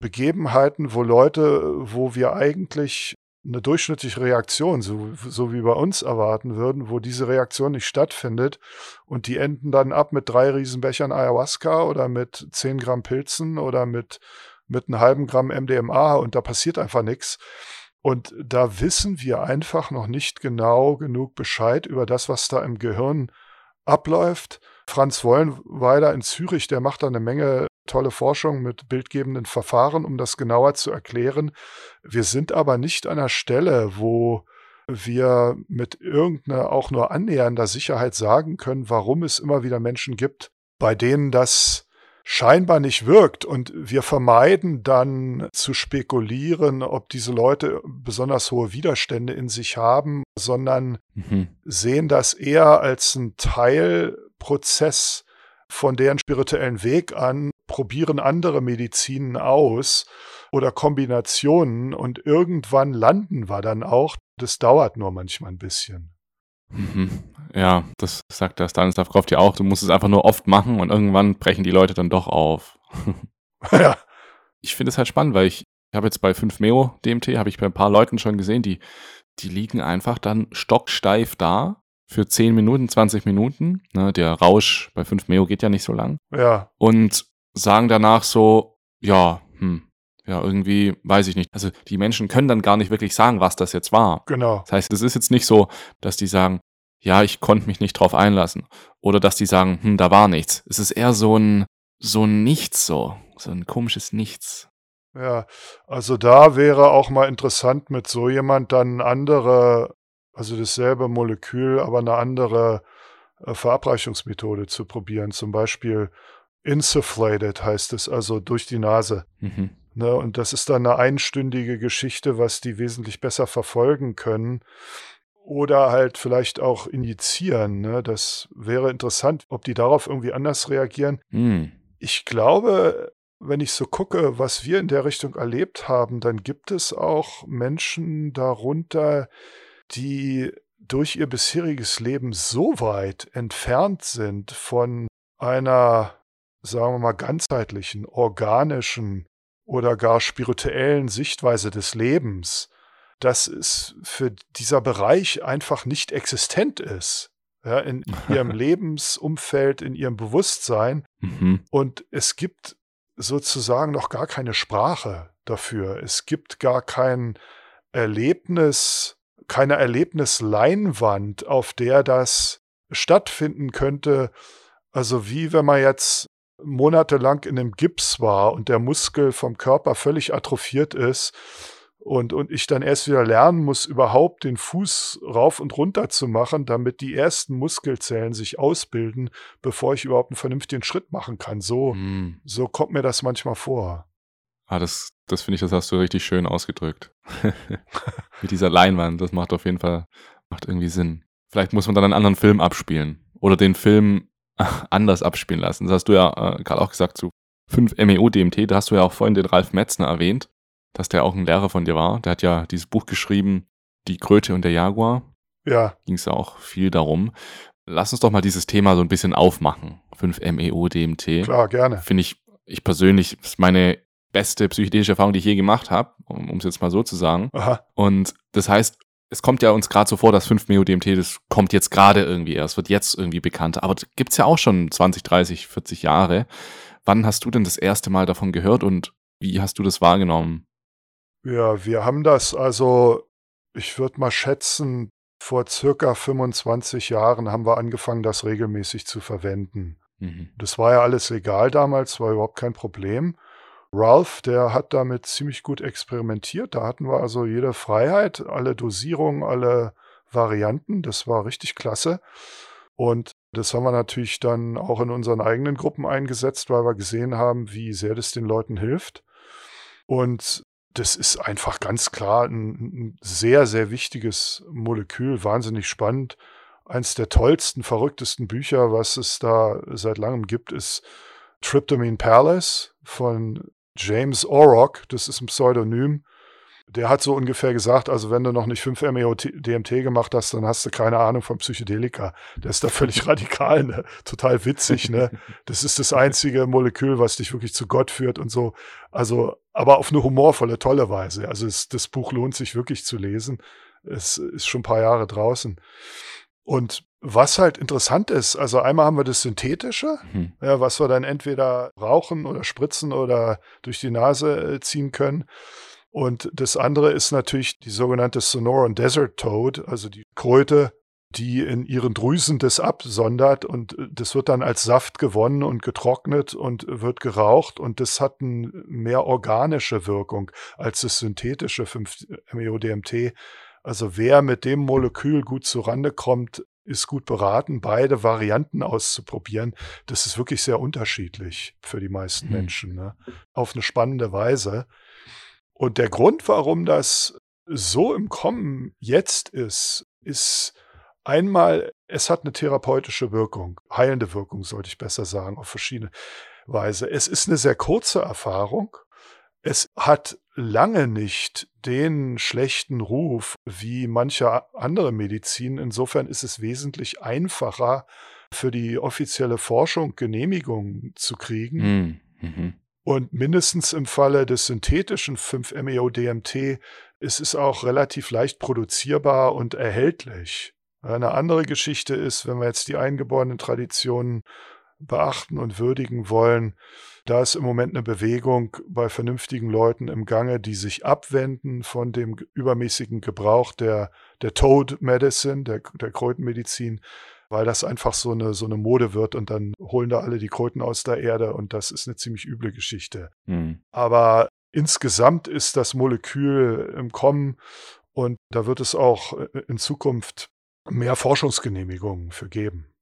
Begebenheiten, wo Leute, wo wir eigentlich eine durchschnittliche Reaktion, so, so wie bei uns erwarten würden, wo diese Reaktion nicht stattfindet und die enden dann ab mit drei Riesenbechern Ayahuasca oder mit zehn Gramm Pilzen oder mit, mit einem halben Gramm MDMA und da passiert einfach nichts. Und da wissen wir einfach noch nicht genau genug Bescheid über das, was da im Gehirn abläuft. Franz Wollenweider in Zürich, der macht da eine Menge tolle Forschung mit bildgebenden Verfahren, um das genauer zu erklären. Wir sind aber nicht an einer Stelle, wo wir mit irgendeiner auch nur annähernder Sicherheit sagen können, warum es immer wieder Menschen gibt, bei denen das scheinbar nicht wirkt. Und wir vermeiden dann zu spekulieren, ob diese Leute besonders hohe Widerstände in sich haben, sondern mhm. sehen das eher als ein Teilprozess von deren spirituellen Weg an, probieren andere Medizinen aus oder Kombinationen und irgendwann landen wir dann auch. Das dauert nur manchmal ein bisschen. Mhm. Ja, das sagt der Stanislav Grof ja auch. Du musst es einfach nur oft machen und irgendwann brechen die Leute dann doch auf. ja. Ich finde es halt spannend, weil ich, ich habe jetzt bei 5 Meo DMT, habe ich bei ein paar Leuten schon gesehen, die, die liegen einfach dann stocksteif da für 10 Minuten, 20 Minuten. Ne, der Rausch bei 5 Meo geht ja nicht so lang. Ja. Und sagen danach so, ja, hm, ja, irgendwie, weiß ich nicht. Also die Menschen können dann gar nicht wirklich sagen, was das jetzt war. Genau. Das heißt, es ist jetzt nicht so, dass die sagen, ja, ich konnte mich nicht drauf einlassen. Oder dass die sagen, hm, da war nichts. Es ist eher so ein, so ein Nichts so. So ein komisches Nichts. Ja, also da wäre auch mal interessant, mit so jemand dann andere, also dasselbe Molekül, aber eine andere äh, Verabreichungsmethode zu probieren. Zum Beispiel insufflated heißt es, also durch die Nase. Mhm. Ne, und das ist dann eine einstündige Geschichte, was die wesentlich besser verfolgen können. Oder halt vielleicht auch injizieren. Ne? Das wäre interessant, ob die darauf irgendwie anders reagieren. Hm. Ich glaube, wenn ich so gucke, was wir in der Richtung erlebt haben, dann gibt es auch Menschen darunter, die durch ihr bisheriges Leben so weit entfernt sind von einer, sagen wir mal, ganzheitlichen, organischen oder gar spirituellen Sichtweise des Lebens, dass es für dieser Bereich einfach nicht existent ist. Ja, in ihrem Lebensumfeld, in ihrem Bewusstsein. Mhm. Und es gibt sozusagen noch gar keine Sprache dafür. Es gibt gar kein Erlebnis, keine Erlebnisleinwand, auf der das stattfinden könnte. Also wie wenn man jetzt monatelang in einem Gips war und der Muskel vom Körper völlig atrophiert ist und, und ich dann erst wieder lernen muss, überhaupt den Fuß rauf und runter zu machen, damit die ersten Muskelzellen sich ausbilden, bevor ich überhaupt einen vernünftigen Schritt machen kann. So, Hm. so kommt mir das manchmal vor. Ah, das, das finde ich, das hast du richtig schön ausgedrückt. Mit dieser Leinwand, das macht auf jeden Fall, macht irgendwie Sinn. Vielleicht muss man dann einen anderen Film abspielen. Oder den Film anders abspielen lassen. Das hast du ja äh, gerade auch gesagt zu 5 MEO DMT, da hast du ja auch vorhin den Ralf Metzner erwähnt, dass der auch ein Lehrer von dir war. Der hat ja dieses Buch geschrieben, Die Kröte und der Jaguar. Ja, Ging es ja auch viel darum. Lass uns doch mal dieses Thema so ein bisschen aufmachen. 5 MEO DMT. klar, gerne. Finde ich, ich persönlich, ist meine beste psychedelische Erfahrung, die ich je gemacht habe, um es jetzt mal so zu sagen. Aha, Und das heißt, es kommt ja uns gerade so vor, dass 5 MEO DMT, das kommt jetzt gerade irgendwie erst, wird jetzt irgendwie bekannter. Aber gibt's ja auch schon 20, 30, 40 Jahre. Wann hast du denn das erste Mal davon gehört und wie hast du das wahrgenommen? ja, wir haben das also, ich würde mal schätzen, vor circa 25 Jahren haben wir angefangen, das regelmäßig zu verwenden. Mhm. Das war ja alles legal damals, war überhaupt kein Problem. Ralph, der hat damit ziemlich gut experimentiert. Da hatten wir also jede Freiheit, alle Dosierungen, alle Varianten. Das war richtig klasse. Und das haben wir natürlich dann auch in unseren eigenen Gruppen eingesetzt, weil wir gesehen haben, wie sehr das den Leuten hilft. Und das ist einfach ganz klar ein, ein sehr, sehr wichtiges Molekül, wahnsinnig spannend. Eins der tollsten, verrücktesten Bücher, was es da seit langem gibt, ist Tryptamine Palace von James Orrock. Das ist ein Pseudonym. Der hat so ungefähr gesagt, also wenn du noch nicht 5-MeO-DMT gemacht hast, dann hast du keine Ahnung von Psychedelika. Der ist da völlig radikal, ne? total witzig. Ne? Das ist das einzige Molekül, was dich wirklich zu Gott führt und so. Also, aber auf eine humorvolle, tolle Weise. Also es, das Buch lohnt sich wirklich zu lesen. Es ist schon ein paar Jahre draußen. Und was halt interessant ist, also einmal haben wir das Synthetische, Mhm. ja, was wir dann entweder rauchen oder spritzen oder durch die Nase äh, ziehen können. Und das andere ist natürlich die sogenannte Sonoran Desert Toad, also die Kröte, die in ihren Drüsen das absondert und äh, das wird dann als Saft gewonnen und getrocknet und wird geraucht und das hat eine mehr organische Wirkung als das synthetische 5-MeO-DMT. Also wer mit dem Molekül gut zurande kommt, ist gut beraten, beide Varianten auszuprobieren. Das ist wirklich sehr unterschiedlich für die meisten Hm. Menschen, ne? auf eine spannende Weise. Und der Grund, warum das so im Kommen jetzt ist, ist einmal, es hat eine therapeutische Wirkung, heilende Wirkung, sollte ich besser sagen, auf verschiedene Weise. Es ist eine sehr kurze Erfahrung. Es hat lange nicht den schlechten Ruf wie manche andere Medizin. Insofern ist es wesentlich einfacher für die offizielle Forschung Genehmigungen zu kriegen. Mhm. Und mindestens im Falle des synthetischen 5-MeO-DMT ist es auch relativ leicht produzierbar und erhältlich. Eine andere Geschichte ist, wenn wir jetzt die eingeborenen Traditionen beachten und würdigen wollen, da ist im Moment eine Bewegung bei vernünftigen Leuten im Gange, die sich abwenden von dem übermäßigen Gebrauch der, der Toad Medicine, der, der Kräutenmedizin, weil das einfach so eine, so eine Mode wird und dann holen da alle die Kröten aus der Erde und das ist eine ziemlich üble Geschichte. Mhm. Aber insgesamt ist das Molekül im Kommen und da wird es auch in Zukunft mehr Forschungsgenehmigungen für geben.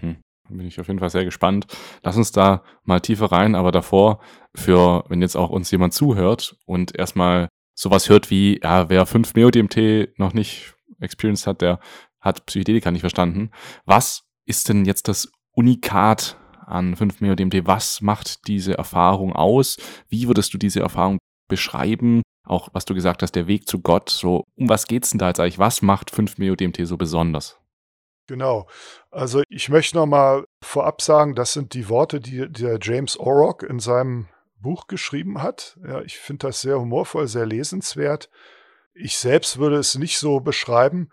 Mhm. Bin ich auf jeden Fall sehr gespannt. Lass uns da mal tiefer rein, aber davor, für, wenn jetzt auch uns jemand zuhört und erstmal sowas hört wie, ja, wer 5 Meo-DMT noch nicht experienced hat, der hat Psychedelika nicht verstanden. Was ist denn jetzt das Unikat an 5 Meo-DMT? Was macht diese Erfahrung aus? Wie würdest du diese Erfahrung beschreiben? Auch was du gesagt hast, der Weg zu Gott. So, um was geht's denn da jetzt eigentlich? Was macht 5 Meo-DMT so besonders? Genau. Also ich möchte noch mal vorab sagen, das sind die Worte, die der James Orrock in seinem Buch geschrieben hat. Ja, ich finde das sehr humorvoll, sehr lesenswert. Ich selbst würde es nicht so beschreiben,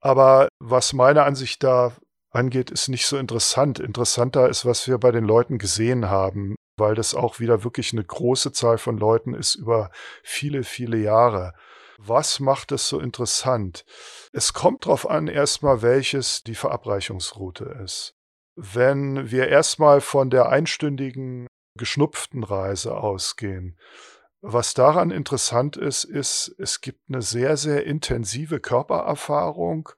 aber was meine Ansicht da angeht, ist nicht so interessant. Interessanter ist, was wir bei den Leuten gesehen haben, weil das auch wieder wirklich eine große Zahl von Leuten ist über viele, viele Jahre. Was macht es so interessant? Es kommt darauf an, erstmal, welches die Verabreichungsroute ist. Wenn wir erstmal von der einstündigen geschnupften Reise ausgehen, was daran interessant ist, ist, es gibt eine sehr, sehr intensive Körpererfahrung,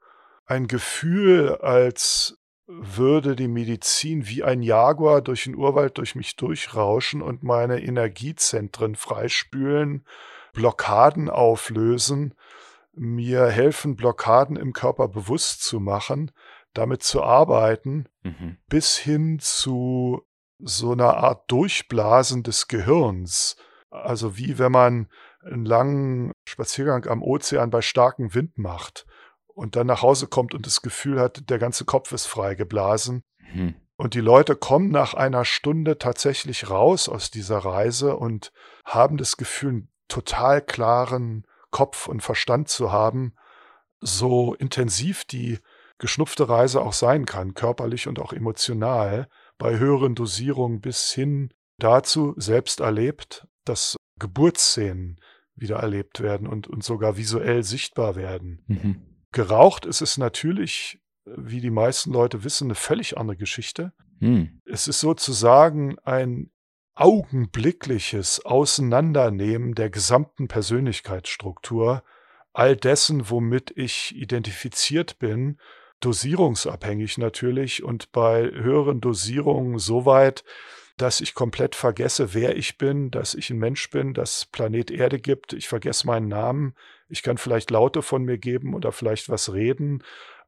ein Gefühl, als würde die Medizin wie ein Jaguar durch den Urwald durch mich durchrauschen und meine Energiezentren freispülen Blockaden auflösen, mir helfen, Blockaden im Körper bewusst zu machen, damit zu arbeiten, mhm. bis hin zu so einer Art Durchblasen des Gehirns. Also wie wenn man einen langen Spaziergang am Ozean bei starkem Wind macht und dann nach Hause kommt und das Gefühl hat, der ganze Kopf ist freigeblasen. Mhm. Und die Leute kommen nach einer Stunde tatsächlich raus aus dieser Reise und haben das Gefühl, total klaren Kopf und Verstand zu haben, so intensiv die geschnupfte Reise auch sein kann, körperlich und auch emotional, bei höheren Dosierungen bis hin dazu selbst erlebt, dass Geburtsszenen wieder erlebt werden und, und sogar visuell sichtbar werden. Mhm. Geraucht ist es natürlich, wie die meisten Leute wissen, eine völlig andere Geschichte. Mhm. Es ist sozusagen ein augenblickliches Auseinandernehmen der gesamten Persönlichkeitsstruktur, all dessen, womit ich identifiziert bin, dosierungsabhängig natürlich und bei höheren Dosierungen so weit, dass ich komplett vergesse, wer ich bin, dass ich ein Mensch bin, dass Planet Erde gibt. Ich vergesse meinen Namen. Ich kann vielleicht Laute von mir geben oder vielleicht was reden.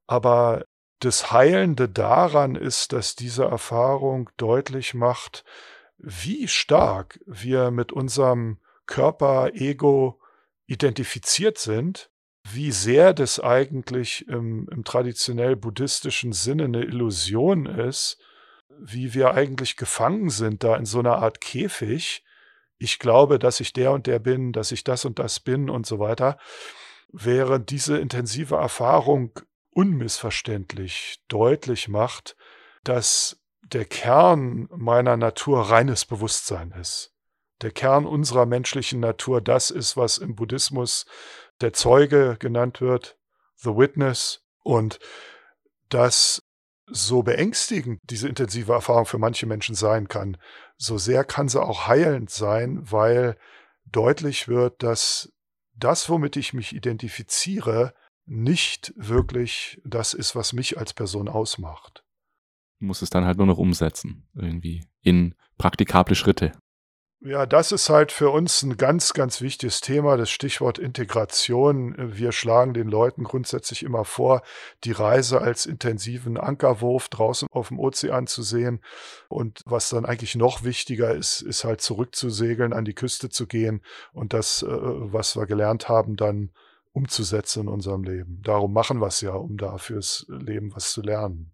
Aber das Heilende daran ist, dass diese Erfahrung deutlich macht, wie stark wir mit unserem Körper, Ego identifiziert sind, wie sehr das eigentlich im, im traditionell buddhistischen Sinne eine Illusion ist, wie wir eigentlich gefangen sind da in so einer Art Käfig. Ich glaube, dass ich der und der bin, dass ich das und das bin und so weiter, während diese intensive Erfahrung unmissverständlich deutlich macht, dass der Kern meiner Natur reines Bewusstsein ist. Der Kern unserer menschlichen Natur, das ist, was im Buddhismus der Zeuge genannt wird, the witness. Und das so beängstigend diese intensive Erfahrung für manche Menschen sein kann, so sehr kann sie auch heilend sein, weil deutlich wird, dass das, womit ich mich identifiziere, nicht wirklich das ist, was mich als Person ausmacht muss es dann halt nur noch umsetzen, irgendwie in praktikable Schritte. Ja, das ist halt für uns ein ganz, ganz wichtiges Thema, das Stichwort Integration. Wir schlagen den Leuten grundsätzlich immer vor, die Reise als intensiven Ankerwurf draußen auf dem Ozean zu sehen. Und was dann eigentlich noch wichtiger ist, ist halt zurückzusegeln, an die Küste zu gehen und das, äh, was wir gelernt haben, dann umzusetzen in unserem Leben. Darum machen wir es ja, um da fürs Leben was zu lernen.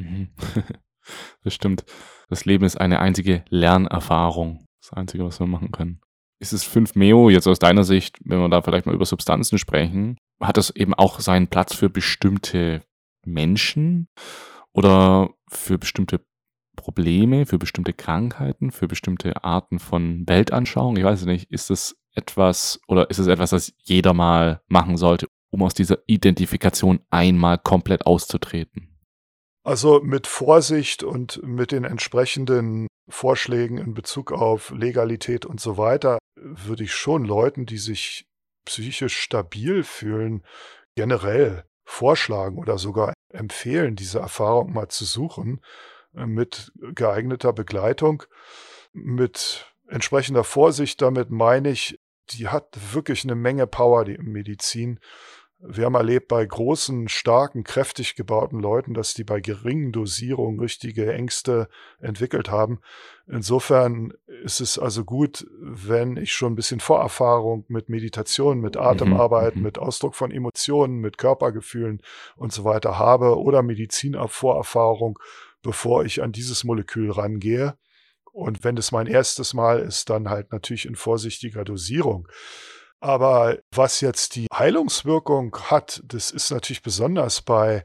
Mhm. das stimmt. Das Leben ist eine einzige Lernerfahrung. Das Einzige, was wir machen können. Ist es 5 Meo jetzt aus deiner Sicht, wenn wir da vielleicht mal über Substanzen sprechen, hat das eben auch seinen Platz für bestimmte Menschen oder für bestimmte Probleme, für bestimmte Krankheiten, für bestimmte Arten von Weltanschauung? Ich weiß nicht, ist das etwas oder ist es etwas, das jeder mal machen sollte, um aus dieser Identifikation einmal komplett auszutreten? Also mit Vorsicht und mit den entsprechenden Vorschlägen in Bezug auf Legalität und so weiter würde ich schon Leuten, die sich psychisch stabil fühlen, generell vorschlagen oder sogar empfehlen, diese Erfahrung mal zu suchen, äh, mit geeigneter Begleitung, mit entsprechender Vorsicht. Damit meine ich, die hat wirklich eine Menge Power, die Medizin. Wir haben erlebt bei großen, starken, kräftig gebauten Leuten, dass die bei geringen Dosierungen richtige Ängste entwickelt haben. Insofern ist es also gut, wenn ich schon ein bisschen Vorerfahrung mit Meditation, mit mhm, Atemarbeit, mhm, mit Ausdruck von Emotionen, mit Körpergefühlen und so weiter habe oder Medizinvorerfahrung, bevor ich an dieses Molekül rangehe. Und wenn es mein erstes Mal ist, dann halt natürlich in vorsichtiger Dosierung. Aber was jetzt die Heilungswirkung hat, das ist natürlich besonders bei,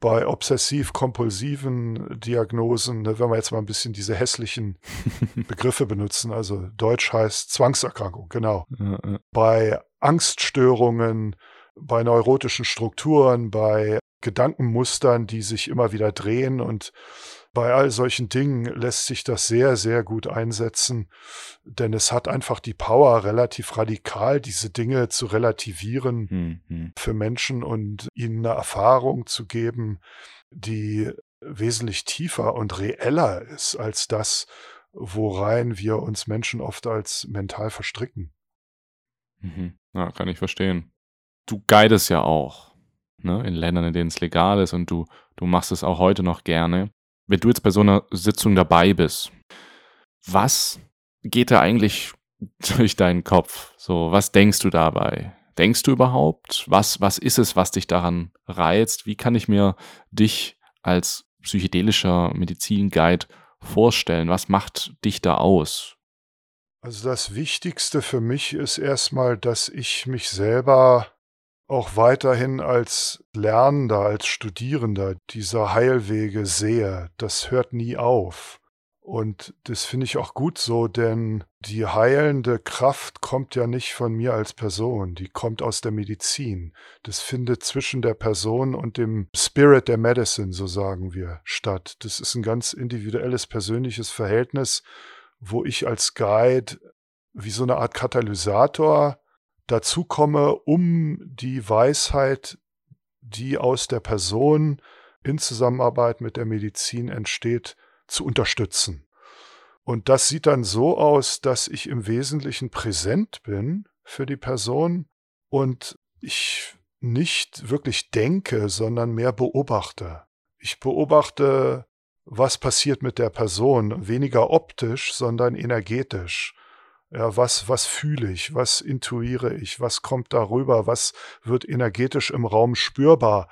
bei obsessiv-kompulsiven Diagnosen, ne, wenn wir jetzt mal ein bisschen diese hässlichen Begriffe benutzen, also Deutsch heißt Zwangserkrankung, genau. Ja, ja. Bei Angststörungen, bei neurotischen Strukturen, bei Gedankenmustern, die sich immer wieder drehen und bei all solchen Dingen lässt sich das sehr, sehr gut einsetzen, denn es hat einfach die Power, relativ radikal diese Dinge zu relativieren mhm. für Menschen und ihnen eine Erfahrung zu geben, die wesentlich tiefer und reeller ist als das, worein wir uns Menschen oft als mental verstricken. Mhm. Ja, kann ich verstehen. Du guidest ja auch ne, in Ländern, in denen es legal ist und du, du machst es auch heute noch gerne wenn du jetzt bei so einer Sitzung dabei bist, was geht da eigentlich durch deinen Kopf? So, was denkst du dabei? Denkst du überhaupt? Was, was ist es, was dich daran reizt? Wie kann ich mir dich als psychedelischer Medizinguide vorstellen? Was macht dich da aus? Also das Wichtigste für mich ist erstmal, dass ich mich selber auch weiterhin als Lernender, als Studierender dieser Heilwege sehe. Das hört nie auf. Und das finde ich auch gut so, denn die heilende Kraft kommt ja nicht von mir als Person, die kommt aus der Medizin. Das findet zwischen der Person und dem Spirit der Medicine, so sagen wir, statt. Das ist ein ganz individuelles, persönliches Verhältnis, wo ich als Guide wie so eine Art Katalysator dazu komme, um die Weisheit, die aus der Person in Zusammenarbeit mit der Medizin entsteht, zu unterstützen. Und das sieht dann so aus, dass ich im Wesentlichen präsent bin für die Person und ich nicht wirklich denke, sondern mehr beobachte. Ich beobachte, was passiert mit der Person, weniger optisch, sondern energetisch. Ja, was, was fühle ich? Was intuiere ich? Was kommt darüber? Was wird energetisch im Raum spürbar?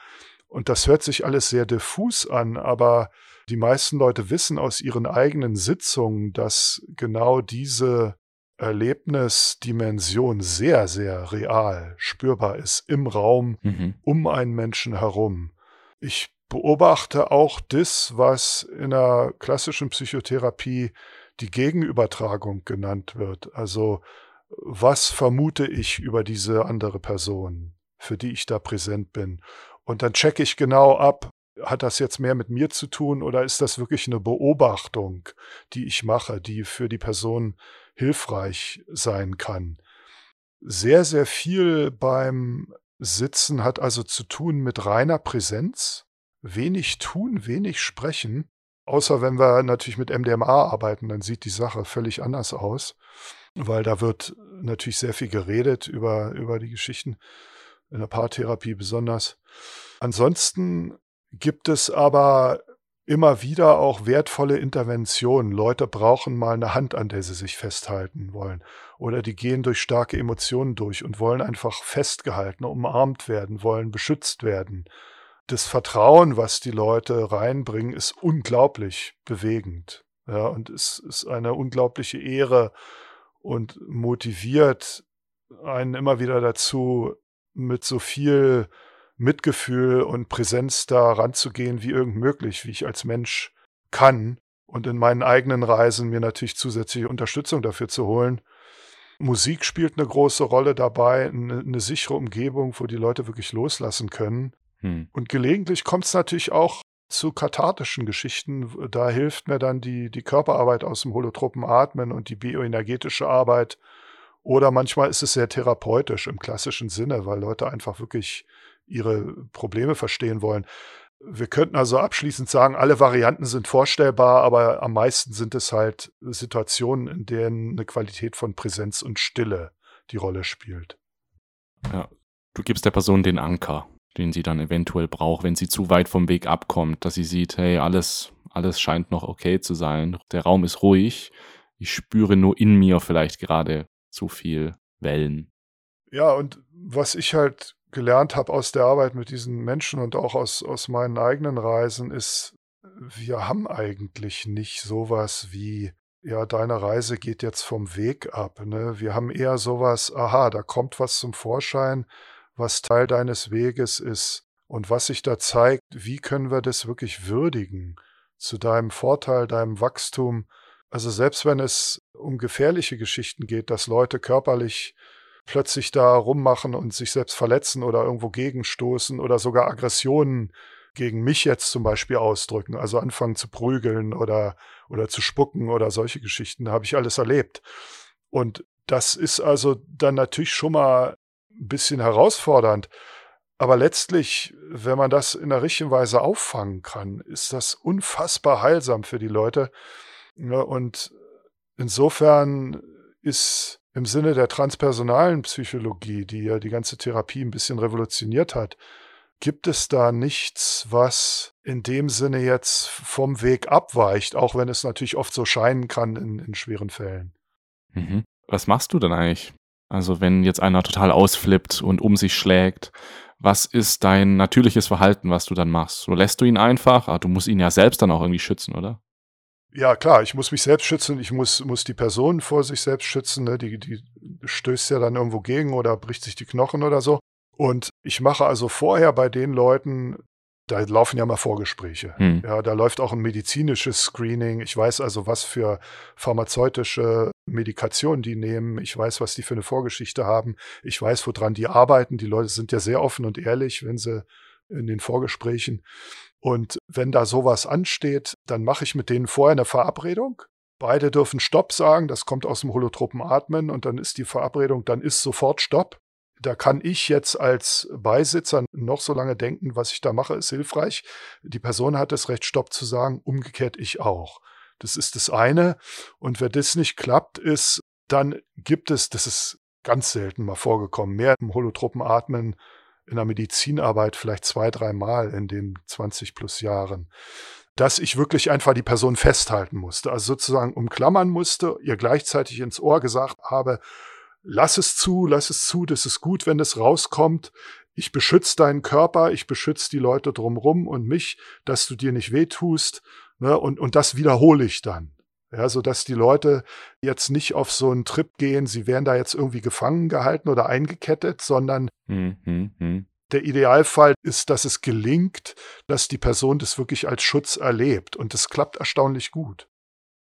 Und das hört sich alles sehr diffus an, aber die meisten Leute wissen aus ihren eigenen Sitzungen, dass genau diese Erlebnisdimension sehr, sehr real spürbar ist im Raum mhm. um einen Menschen herum. Ich beobachte auch das, was in der klassischen Psychotherapie die Gegenübertragung genannt wird. Also was vermute ich über diese andere Person, für die ich da präsent bin? Und dann checke ich genau ab, hat das jetzt mehr mit mir zu tun oder ist das wirklich eine Beobachtung, die ich mache, die für die Person hilfreich sein kann? Sehr, sehr viel beim Sitzen hat also zu tun mit reiner Präsenz, wenig tun, wenig sprechen Außer wenn wir natürlich mit MDMA arbeiten, dann sieht die Sache völlig anders aus, weil da wird natürlich sehr viel geredet über, über die Geschichten, in der Paartherapie besonders. Ansonsten gibt es aber immer wieder auch wertvolle Interventionen. Leute brauchen mal eine Hand, an der sie sich festhalten wollen. Oder die gehen durch starke Emotionen durch und wollen einfach festgehalten, umarmt werden, wollen beschützt werden das Vertrauen, was die Leute reinbringen, ist unglaublich bewegend. Ja, und es ist eine unglaubliche Ehre und motiviert einen immer wieder dazu, mit so viel Mitgefühl und Präsenz da ranzugehen, wie irgend möglich, wie ich als Mensch kann. Und in meinen eigenen Reisen mir natürlich zusätzliche Unterstützung dafür zu holen. Musik spielt eine große Rolle dabei, eine, eine sichere Umgebung, wo die Leute wirklich loslassen können. Hm. Und gelegentlich kommt es natürlich auch zu kathartischen Geschichten. Da hilft mir dann die, die Körperarbeit aus dem holotropen Atmen und die bioenergetische Arbeit. Oder manchmal ist es sehr therapeutisch im klassischen Sinne, weil Leute einfach wirklich ihre Probleme verstehen wollen. Wir könnten also abschließend sagen, alle Varianten sind vorstellbar, aber am meisten sind es halt Situationen, in denen eine Qualität von Präsenz und Stille die Rolle spielt. Ja, du gibst der Person den Anker, den sie dann eventuell braucht, wenn sie zu weit vom Weg abkommt, dass sie sieht, hey, alles, alles scheint noch okay zu sein, der Raum ist ruhig, ich spüre nur in mir vielleicht gerade zu viel Wellen. Ja, und was ich halt gelernt habe aus der Arbeit mit diesen Menschen und auch aus, aus meinen eigenen Reisen, ist, wir haben eigentlich nicht sowas wie, ja, deine Reise geht jetzt vom Weg ab. Ne? Wir haben eher sowas, aha, da kommt was zum Vorschein, was Teil deines Weges ist. Und was sich da zeigt, wie können wir das wirklich würdigen? Zu deinem Vorteil, deinem Wachstum. Also selbst wenn es um gefährliche Geschichten geht, dass Leute körperlich plötzlich da rummachen und sich selbst verletzen oder irgendwo gegenstoßen oder sogar Aggressionen gegen mich jetzt zum Beispiel ausdrücken, also anfangen zu prügeln oder, oder zu spucken oder solche Geschichten, habe ich alles erlebt. Und das ist also dann natürlich schon mal ein bisschen herausfordernd. Aber letztlich, wenn man das in der richtigen Weise auffangen kann, ist das unfassbar heilsam für die Leute. Und insofern ist im Sinne der transpersonalen Psychologie, die ja die ganze Therapie ein bisschen revolutioniert hat, gibt es da nichts, was in dem Sinne jetzt vom Weg abweicht, auch wenn es natürlich oft so scheinen kann in, in schweren Fällen. Mhm. Was machst du denn eigentlich? Also wenn jetzt einer total ausflippt und um sich schlägt, was ist dein natürliches Verhalten, was du dann machst? So lässt du ihn einfach, ah, du musst ihn ja selbst dann auch irgendwie schützen, oder? Ja, klar, ich muss mich selbst schützen, ich muss, muss die Person vor sich selbst schützen, ne? die, die stößt ja dann irgendwo gegen oder bricht sich die Knochen oder so. Und ich mache also vorher bei den Leuten, da laufen ja mal Vorgespräche. Hm. Ja, da läuft auch ein medizinisches Screening. Ich weiß also, was für pharmazeutische Medikationen die nehmen. Ich weiß, was die für eine Vorgeschichte haben. Ich weiß, woran die arbeiten. Die Leute sind ja sehr offen und ehrlich, wenn sie in den Vorgesprächen. Und wenn da sowas ansteht, dann mache ich mit denen vorher eine Verabredung. Beide dürfen Stopp sagen, das kommt aus dem holotropen Atmen und dann ist die Verabredung, dann ist sofort Stopp. Da kann ich jetzt als Beisitzer noch so lange denken, was ich da mache, ist hilfreich. Die Person hat das Recht, Stopp zu sagen, umgekehrt ich auch. Das ist das eine. Und wenn das nicht klappt, ist, dann gibt es, das ist ganz selten mal vorgekommen, mehr im holotropen Atmen in der Medizinarbeit vielleicht zwei, dreimal in den 20 plus Jahren, dass ich wirklich einfach die Person festhalten musste, also sozusagen umklammern musste, ihr gleichzeitig ins Ohr gesagt habe, lass es zu, lass es zu, das ist gut, wenn es rauskommt. Ich beschütze deinen Körper, ich beschütze die Leute drumrum und mich, dass du dir nicht wehtust. Ne, und, und das wiederhole ich dann. Ja, so dass die Leute jetzt nicht auf so einen Trip gehen, sie werden da jetzt irgendwie gefangen gehalten oder eingekettet, sondern hm, hm, hm. der Idealfall ist, dass es gelingt, dass die Person das wirklich als Schutz erlebt. Und das klappt erstaunlich gut.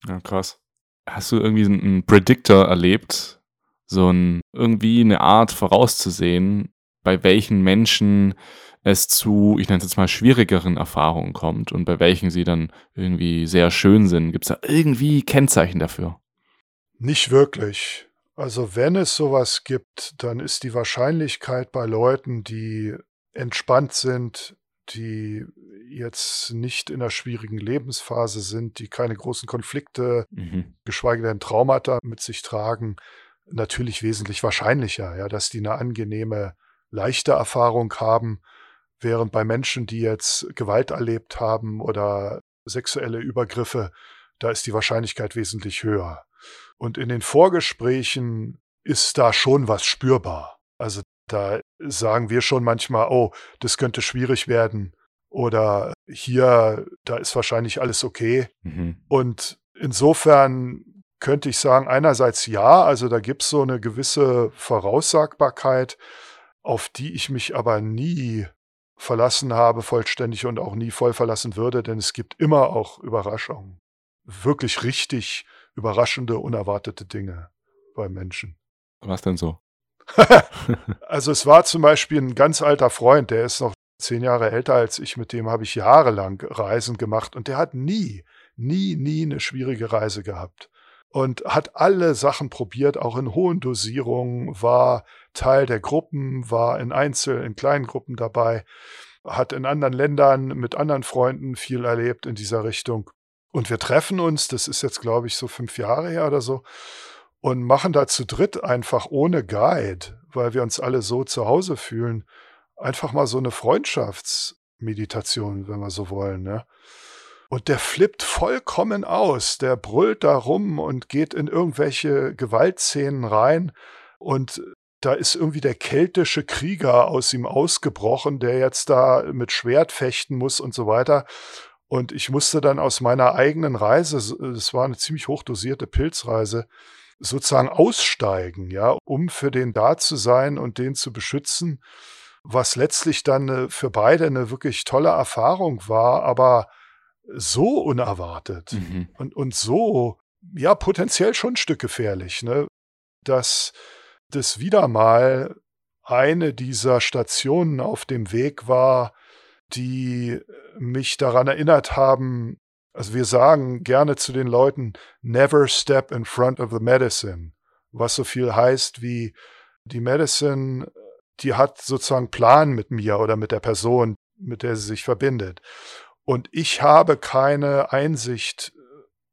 Ja, krass. Hast du irgendwie einen Predictor erlebt? So ein, irgendwie eine Art vorauszusehen, bei welchen Menschen es zu, ich nenne es jetzt mal, schwierigeren Erfahrungen kommt und bei welchen sie dann irgendwie sehr schön sind. Gibt es da irgendwie Kennzeichen dafür? Nicht wirklich. Also wenn es sowas gibt, dann ist die Wahrscheinlichkeit bei Leuten, die entspannt sind, die jetzt nicht in einer schwierigen Lebensphase sind, die keine großen Konflikte, mhm. geschweige denn Traumata mit sich tragen, natürlich wesentlich wahrscheinlicher, ja, dass die eine angenehme, leichte Erfahrung haben Während bei Menschen, die jetzt Gewalt erlebt haben oder sexuelle Übergriffe, da ist die Wahrscheinlichkeit wesentlich höher. Und in den Vorgesprächen ist da schon was spürbar. Also da sagen wir schon manchmal, oh, das könnte schwierig werden. Oder hier, da ist wahrscheinlich alles okay. Mhm. Und insofern könnte ich sagen, einerseits ja, also da gibt es so eine gewisse Voraussagbarkeit, auf die ich mich aber nie verlassen habe, vollständig und auch nie voll verlassen würde, denn es gibt immer auch Überraschungen. Wirklich richtig überraschende, unerwartete Dinge bei Menschen. Was denn so? also es war zum Beispiel ein ganz alter Freund, der ist noch zehn Jahre älter als ich, mit dem habe ich jahrelang Reisen gemacht und der hat nie, nie, nie eine schwierige Reise gehabt und hat alle Sachen probiert, auch in hohen Dosierungen, war Teil der Gruppen, war in Einzel-, in kleinen Gruppen dabei. hat in anderen Ländern mit anderen Freunden viel erlebt in dieser Richtung. Und wir treffen uns, das ist jetzt, glaube ich, so fünf Jahre her oder so, und machen da zu dritt einfach ohne Guide, weil wir uns alle so zu Hause fühlen, einfach mal so eine Freundschaftsmeditation, wenn wir so wollen. Ne? Und der flippt vollkommen aus. Der brüllt da rum und geht in irgendwelche Gewaltszenen rein. Und da ist irgendwie der keltische Krieger aus ihm ausgebrochen, der jetzt da mit Schwert fechten muss und so weiter. Und ich musste dann aus meiner eigenen Reise, es war eine ziemlich hochdosierte Pilzreise, sozusagen aussteigen, ja, um für den da zu sein und den zu beschützen, was letztlich dann für beide eine wirklich tolle Erfahrung war, aber so unerwartet mhm. und, und so, ja, potenziell schon ein Stück gefährlich, ne, dass das wieder mal eine dieser Stationen auf dem Weg war, die mich daran erinnert haben, also wir sagen gerne zu den Leuten, never step in front of the medicine, was so viel heißt wie die Medicine, die hat sozusagen Plan mit mir oder mit der Person, mit der sie sich verbindet. Und ich habe keine Einsicht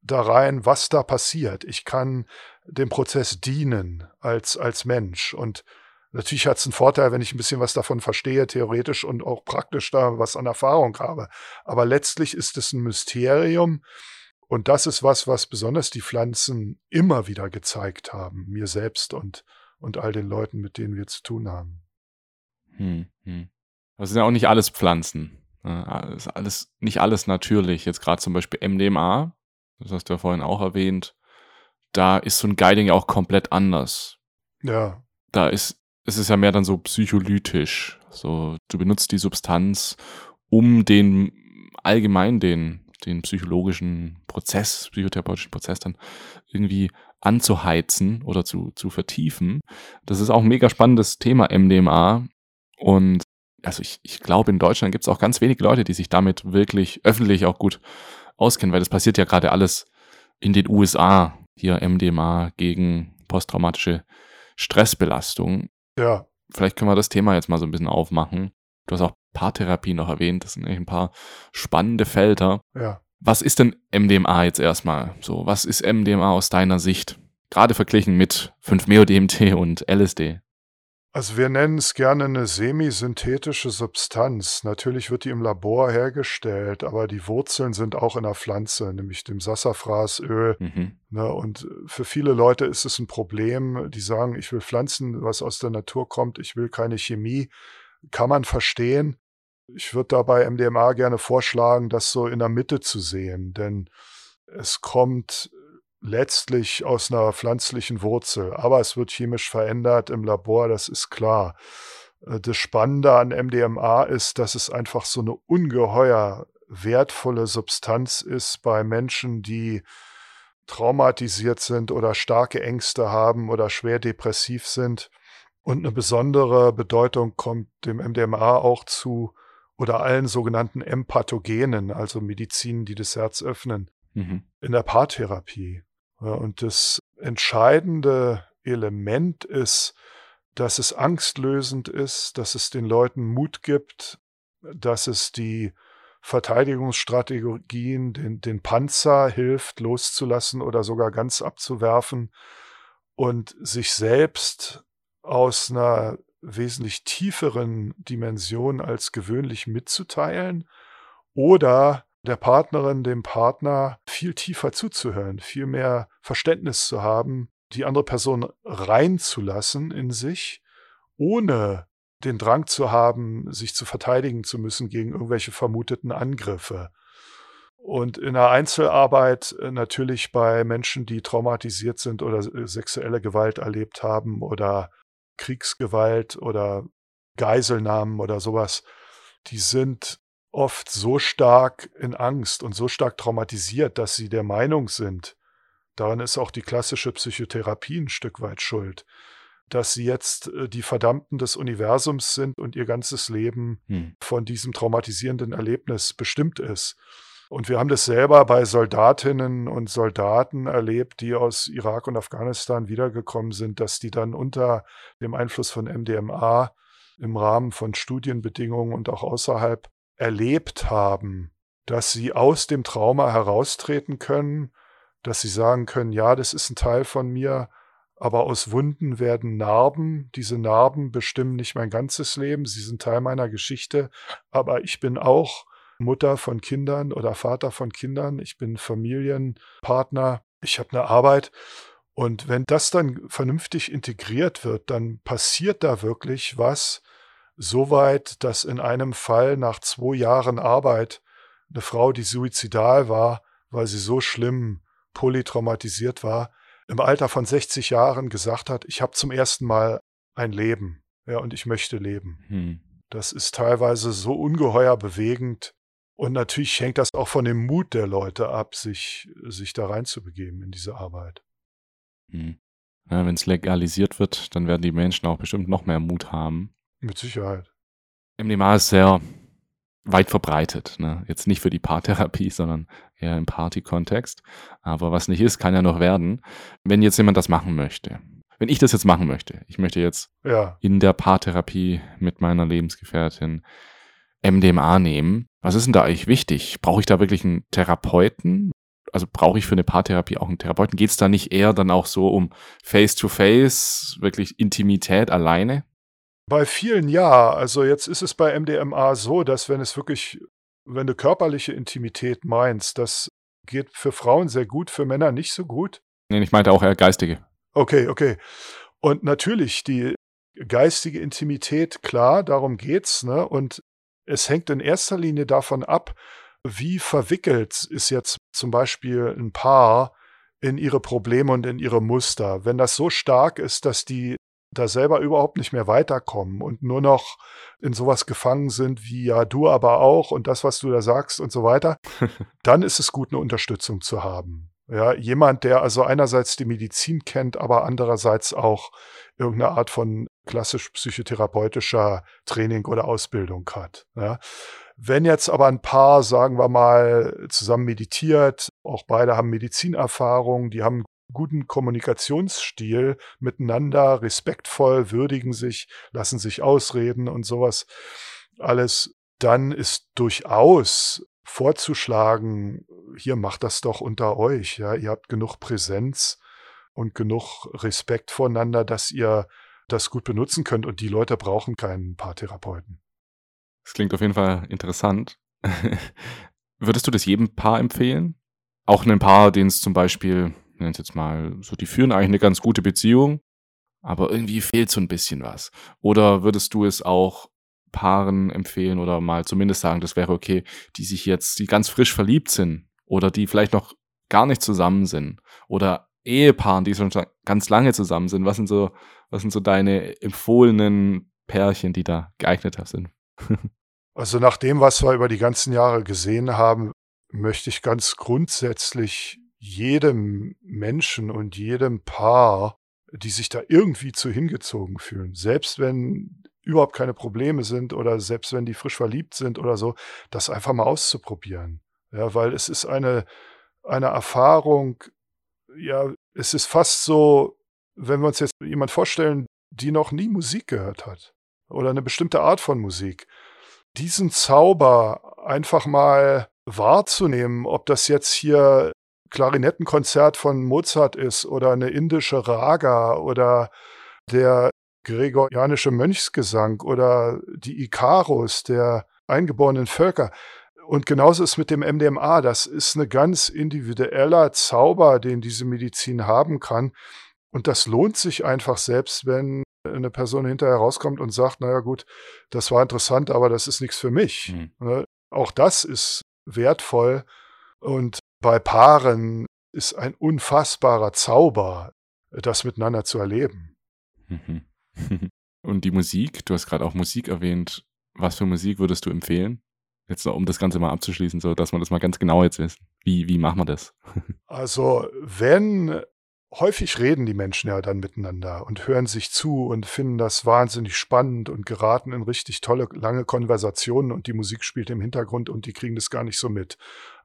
da rein, was da passiert. Ich kann dem Prozess dienen als, als Mensch. Und Natürlich hat es einen Vorteil, wenn ich ein bisschen was davon verstehe, theoretisch und auch praktisch da was an Erfahrung habe. Aber letztlich ist es ein Mysterium. Und das ist was, was besonders die Pflanzen immer wieder gezeigt haben, mir selbst und, und all den Leuten, mit denen wir zu tun haben. Hm, hm. Das sind ja auch nicht alles Pflanzen. Ist alles, nicht alles natürlich. Jetzt gerade zum Beispiel MDMA, das hast du ja vorhin auch erwähnt. Da ist so ein Guiding ja auch komplett anders. Ja. Da ist es ist ja mehr dann so psycholytisch. So, du benutzt die Substanz, um den allgemein den, den psychologischen Prozess, psychotherapeutischen Prozess dann irgendwie anzuheizen oder zu, zu vertiefen. Das ist auch ein mega spannendes Thema MDMA. Und also ich, ich glaube, in Deutschland gibt es auch ganz wenige Leute, die sich damit wirklich öffentlich auch gut auskennen, weil das passiert ja gerade alles in den USA. Hier MDMA gegen posttraumatische Stressbelastung. Ja. Vielleicht können wir das Thema jetzt mal so ein bisschen aufmachen. Du hast auch Paartherapie noch erwähnt. Das sind eigentlich ein paar spannende Felder. Ja. Was ist denn MDMA jetzt erstmal? So, was ist MDMA aus deiner Sicht? Gerade verglichen mit 5-Meo-DMT und LSD. Also wir nennen es gerne eine semisynthetische Substanz. Natürlich wird die im Labor hergestellt, aber die Wurzeln sind auch in der Pflanze, nämlich dem Sassafrasöl. Mhm. Ne, und für viele Leute ist es ein Problem, die sagen, ich will Pflanzen, was aus der Natur kommt, ich will keine Chemie. Kann man verstehen. Ich würde dabei MDMA gerne vorschlagen, das so in der Mitte zu sehen, denn es kommt letztlich aus einer pflanzlichen Wurzel, aber es wird chemisch verändert im Labor, das ist klar. Äh, das Spannende an MDMA ist, dass es einfach so eine ungeheuer wertvolle Substanz ist bei Menschen, die traumatisiert sind oder starke Ängste haben oder schwer depressiv sind. Und eine besondere Bedeutung kommt dem MDMA auch zu oder allen sogenannten Empathogenen, also Medizinen, die das Herz öffnen, mhm. in der Paartherapie. Und das entscheidende Element ist, dass es angstlösend ist, dass es den Leuten Mut gibt, dass es die Verteidigungsstrategien, den, den Panzer hilft loszulassen oder sogar ganz abzuwerfen und sich selbst aus einer wesentlich tieferen Dimension als gewöhnlich mitzuteilen oder der Partnerin, dem Partner viel tiefer zuzuhören, viel mehr Verständnis zu haben, die andere Person reinzulassen in sich, ohne den Drang zu haben, sich zu verteidigen zu müssen gegen irgendwelche vermuteten Angriffe. Und in der Einzelarbeit äh, natürlich bei Menschen, die traumatisiert sind oder äh, sexuelle Gewalt erlebt haben oder Kriegsgewalt oder Geiselnahmen oder sowas, die sind oft so stark in Angst und so stark traumatisiert, dass sie der Meinung sind, daran ist auch die klassische Psychotherapie ein Stück weit schuld, dass sie jetzt äh, die Verdammten des Universums sind und ihr ganzes Leben hm. von diesem traumatisierenden Erlebnis bestimmt ist. Und wir haben das selber bei Soldatinnen und Soldaten erlebt, die aus Irak und Afghanistan wiedergekommen sind, dass die dann unter dem Einfluss von MDMA im Rahmen von Studienbedingungen und auch außerhalb erlebt haben, dass sie aus dem Trauma heraustreten können, dass sie sagen können, ja, das ist ein Teil von mir, aber aus Wunden werden Narben. Diese Narben bestimmen nicht mein ganzes Leben, sie sind Teil meiner Geschichte, aber ich bin auch Mutter von Kindern oder Vater von Kindern, ich bin Familienpartner, ich habe eine Arbeit. Und wenn das dann vernünftig integriert wird, dann passiert da wirklich was, soweit, dass in einem Fall nach zwei Jahren Arbeit eine Frau, die suizidal war, weil sie so schlimm polytraumatisiert war, im Alter von 60 Jahren gesagt hat, ich habe zum ersten Mal ein Leben, ja, und ich möchte leben. Hm. Das ist teilweise so ungeheuer bewegend. Und natürlich hängt das auch von dem Mut der Leute ab, sich, sich da reinzubegeben in diese Arbeit. Hm. Ja, Wenn es legalisiert wird, dann werden die Menschen auch bestimmt noch mehr Mut haben. Mit Sicherheit. MDMA ist sehr weit verbreitet. Ne? Jetzt nicht für die Paartherapie, sondern eher im Party-Kontext. Aber was nicht ist, kann ja noch werden. Wenn jetzt jemand das machen möchte. Wenn ich das jetzt machen möchte, ich möchte jetzt ja. in der Paartherapie mit meiner Lebensgefährtin MDMA nehmen. Was ist denn da eigentlich wichtig? Brauche ich da wirklich einen Therapeuten? Also brauche ich für eine Paartherapie auch einen Therapeuten? Geht es da nicht eher dann auch so um Face-to-Face, -face, wirklich Intimität alleine? Bei vielen ja. Also jetzt ist es bei MDMA so, dass wenn es wirklich, wenn du körperliche Intimität meinst, das geht für Frauen sehr gut, für Männer nicht so gut. Nee, ich meinte auch eher geistige. Okay, okay. Und natürlich die geistige Intimität, klar, darum geht's, ne? Und es hängt in erster Linie davon ab, wie verwickelt ist jetzt zum Beispiel ein Paar in ihre Probleme und in ihre Muster. Wenn das so stark ist, dass die da selber überhaupt nicht mehr weiterkommen und nur noch in sowas gefangen sind wie ja, du aber auch und das, was du da sagst und so weiter, dann ist es gut, eine Unterstützung zu haben. Ja, jemand, der also einerseits die Medizin kennt, aber andererseits auch irgendeine Art von klassisch psychotherapeutischer Training oder Ausbildung hat. Ja. Wenn jetzt aber ein Paar, sagen wir mal, zusammen meditiert, auch beide haben Medizinerfahrung, die haben guten Kommunikationsstil miteinander, respektvoll, würdigen sich, lassen sich ausreden und sowas alles, dann ist durchaus vorzuschlagen, hier macht das doch unter euch, ja, ihr habt genug Präsenz und genug Respekt voneinander, dass ihr das gut benutzen könnt und die Leute brauchen keinen Paartherapeuten. Das klingt auf jeden Fall interessant. Würdest du das jedem Paar empfehlen? Auch einem Paar, den es zum Beispiel nenne es jetzt mal, so, die führen eigentlich eine ganz gute Beziehung, aber irgendwie fehlt so ein bisschen was. Oder würdest du es auch Paaren empfehlen oder mal zumindest sagen, das wäre okay, die sich jetzt, die ganz frisch verliebt sind oder die vielleicht noch gar nicht zusammen sind oder Ehepaaren, die schon ganz lange zusammen sind. Was sind so, was sind so deine empfohlenen Pärchen, die da geeigneter sind? also nach dem, was wir über die ganzen Jahre gesehen haben, möchte ich ganz grundsätzlich jedem Menschen und jedem Paar, die sich da irgendwie zu hingezogen fühlen, selbst wenn überhaupt keine Probleme sind oder selbst wenn die frisch verliebt sind oder so, das einfach mal auszuprobieren. Ja, weil es ist eine, eine Erfahrung, ja, es ist fast so, wenn wir uns jetzt jemand vorstellen, die noch nie Musik gehört hat oder eine bestimmte Art von Musik, diesen Zauber einfach mal wahrzunehmen, ob das jetzt hier Klarinettenkonzert von Mozart ist oder eine indische Raga oder der gregorianische Mönchsgesang oder die Ikarus der eingeborenen Völker. Und genauso ist mit dem MDMA. Das ist ein ganz individueller Zauber, den diese Medizin haben kann. Und das lohnt sich einfach selbst, wenn eine Person hinterher rauskommt und sagt, naja gut, das war interessant, aber das ist nichts für mich. Mhm. Auch das ist wertvoll. Und bei Paaren ist ein unfassbarer Zauber, das miteinander zu erleben. Mhm. Und die Musik, du hast gerade auch Musik erwähnt. Was für Musik würdest du empfehlen? Jetzt, um das Ganze mal abzuschließen, so dass man das mal ganz genau jetzt wissen. Wie, wie machen wir das? Also, wenn häufig reden die Menschen ja dann miteinander und hören sich zu und finden das wahnsinnig spannend und geraten in richtig tolle, lange Konversationen und die Musik spielt im Hintergrund und die kriegen das gar nicht so mit.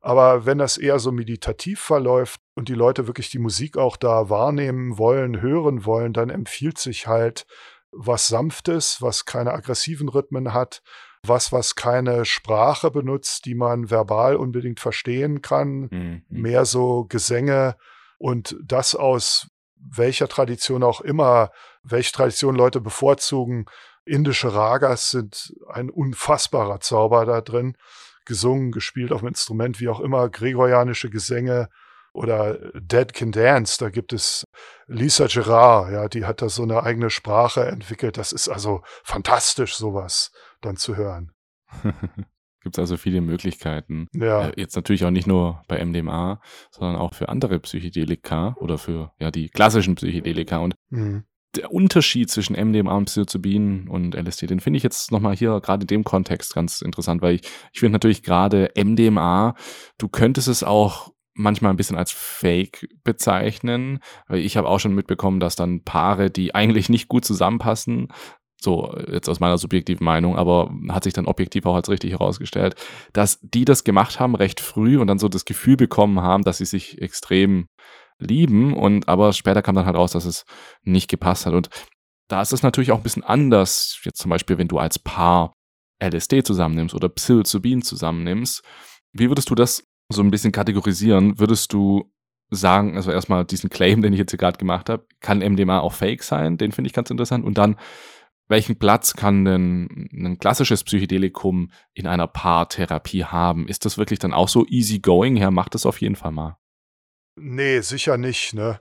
Aber wenn das eher so meditativ verläuft und die Leute wirklich die Musik auch da wahrnehmen wollen, hören wollen, dann empfiehlt sich halt was Sanftes, was keine aggressiven Rhythmen hat, was, was keine Sprache benutzt, die man verbal unbedingt verstehen kann, mhm. mehr so Gesänge und das aus welcher Tradition auch immer, welche Tradition Leute bevorzugen. Indische Ragas sind ein unfassbarer Zauber da drin. Gesungen, gespielt auf dem Instrument, wie auch immer, gregorianische Gesänge, oder Dead Can Dance, da gibt es Lisa Gerard, ja, die hat da so eine eigene Sprache entwickelt. Das ist also fantastisch, sowas dann zu hören. Gibt es also viele Möglichkeiten. Ja. Äh, jetzt natürlich auch nicht nur bei MDMA, sondern auch für andere Psychedelika oder für ja die klassischen Psychedelika. Und mhm. Der Unterschied zwischen MDMA und Psilocybin und LSD, den finde ich jetzt nochmal hier gerade in dem Kontext ganz interessant, weil ich, ich finde natürlich gerade MDMA, du könntest es auch manchmal ein bisschen als Fake bezeichnen. Ich habe auch schon mitbekommen, dass dann Paare, die eigentlich nicht gut zusammenpassen, so jetzt aus meiner subjektiven Meinung, aber hat sich dann objektiv auch als richtig herausgestellt, dass die das gemacht haben recht früh und dann so das Gefühl bekommen haben, dass sie sich extrem lieben und aber später kam dann halt raus, dass es nicht gepasst hat und da ist es natürlich auch ein bisschen anders, jetzt zum Beispiel, wenn du als Paar LSD zusammennimmst oder Psilocybin zusammennimmst. Wie würdest du das so ein bisschen kategorisieren, würdest du sagen, also erstmal diesen Claim, den ich jetzt gerade gemacht habe, kann MDMA auch fake sein? Den finde ich ganz interessant. Und dann, welchen Platz kann denn ein klassisches Psychedelikum in einer Paartherapie haben? Ist das wirklich dann auch so easy going? Ja, macht das auf jeden Fall mal. Nee, sicher nicht, ne?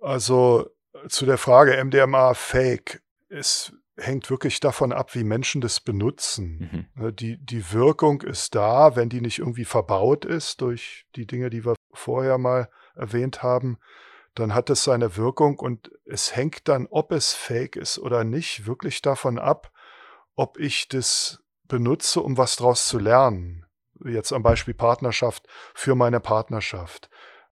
Also zu der Frage MDMA fake ist hängt wirklich davon ab, wie Menschen das benutzen. Mhm. Ne, die, die Wirkung ist da, wenn die nicht irgendwie verbaut ist durch die Dinge, die wir vorher mal erwähnt haben, dann hat es seine Wirkung und es hängt dann, ob es fake ist oder nicht, wirklich davon ab, ob ich das benutze, um was draus zu lernen. Jetzt am Beispiel Partnerschaft für meine Partnerschaft.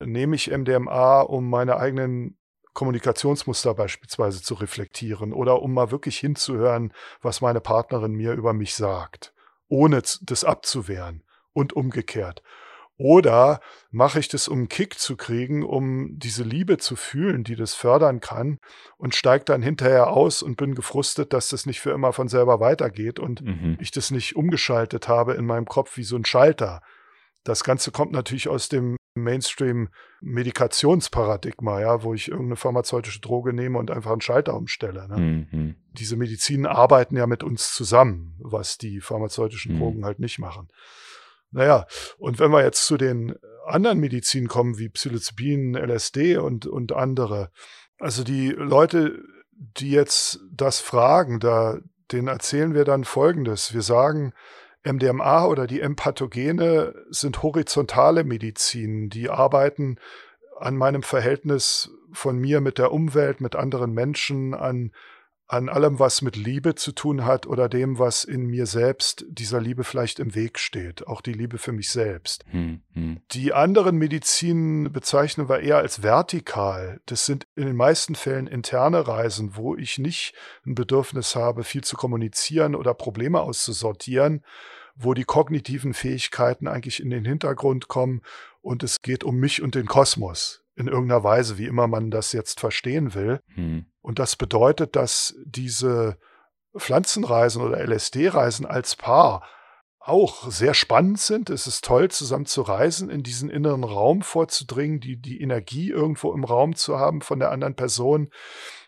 Nehme ich MDMA, um meine eigenen Kommunikationsmuster beispielsweise zu reflektieren oder um mal wirklich hinzuhören, was meine Partnerin mir über mich sagt, ohne das abzuwehren und umgekehrt. Oder mache ich das, um einen Kick zu kriegen, um diese Liebe zu fühlen, die das fördern kann und steige dann hinterher aus und bin gefrustet, dass das nicht für immer von selber weitergeht und mhm. ich das nicht umgeschaltet habe in meinem Kopf wie so ein Schalter. Das Ganze kommt natürlich aus dem Mainstream-Medikationsparadigma, ja, wo ich irgendeine pharmazeutische Droge nehme und einfach einen Schalter umstelle. Ne? Mhm. Diese Medizinen arbeiten ja mit uns zusammen, was die pharmazeutischen mhm. Drogen halt nicht machen. Naja, und wenn wir jetzt zu den anderen Medizinen kommen, wie Psilocybin, LSD und, und andere, also die Leute, die jetzt das fragen, da, denen erzählen wir dann Folgendes. Wir sagen, MDMA oder die M-Pathogene sind horizontale Medizin, die arbeiten an meinem Verhältnis von mir mit der Umwelt, mit anderen Menschen, an, an allem, was mit Liebe zu tun hat oder dem, was in mir selbst dieser Liebe vielleicht im Weg steht, auch die Liebe für mich selbst. Hm, hm. Die anderen Medizinen bezeichnen wir eher als vertikal. Das sind in den meisten Fällen interne Reisen, wo ich nicht ein Bedürfnis habe, viel zu kommunizieren oder Probleme auszusortieren, wo die kognitiven Fähigkeiten eigentlich in den Hintergrund kommen und es geht um mich und den Kosmos in irgendeiner Weise, wie immer man das jetzt verstehen will. Hm. Und das bedeutet, dass diese Pflanzenreisen oder LSD-Reisen als Paar auch sehr spannend sind. Es ist toll, zusammen zu reisen, in diesen inneren Raum vorzudringen, die, die Energie irgendwo im Raum zu haben von der anderen Person.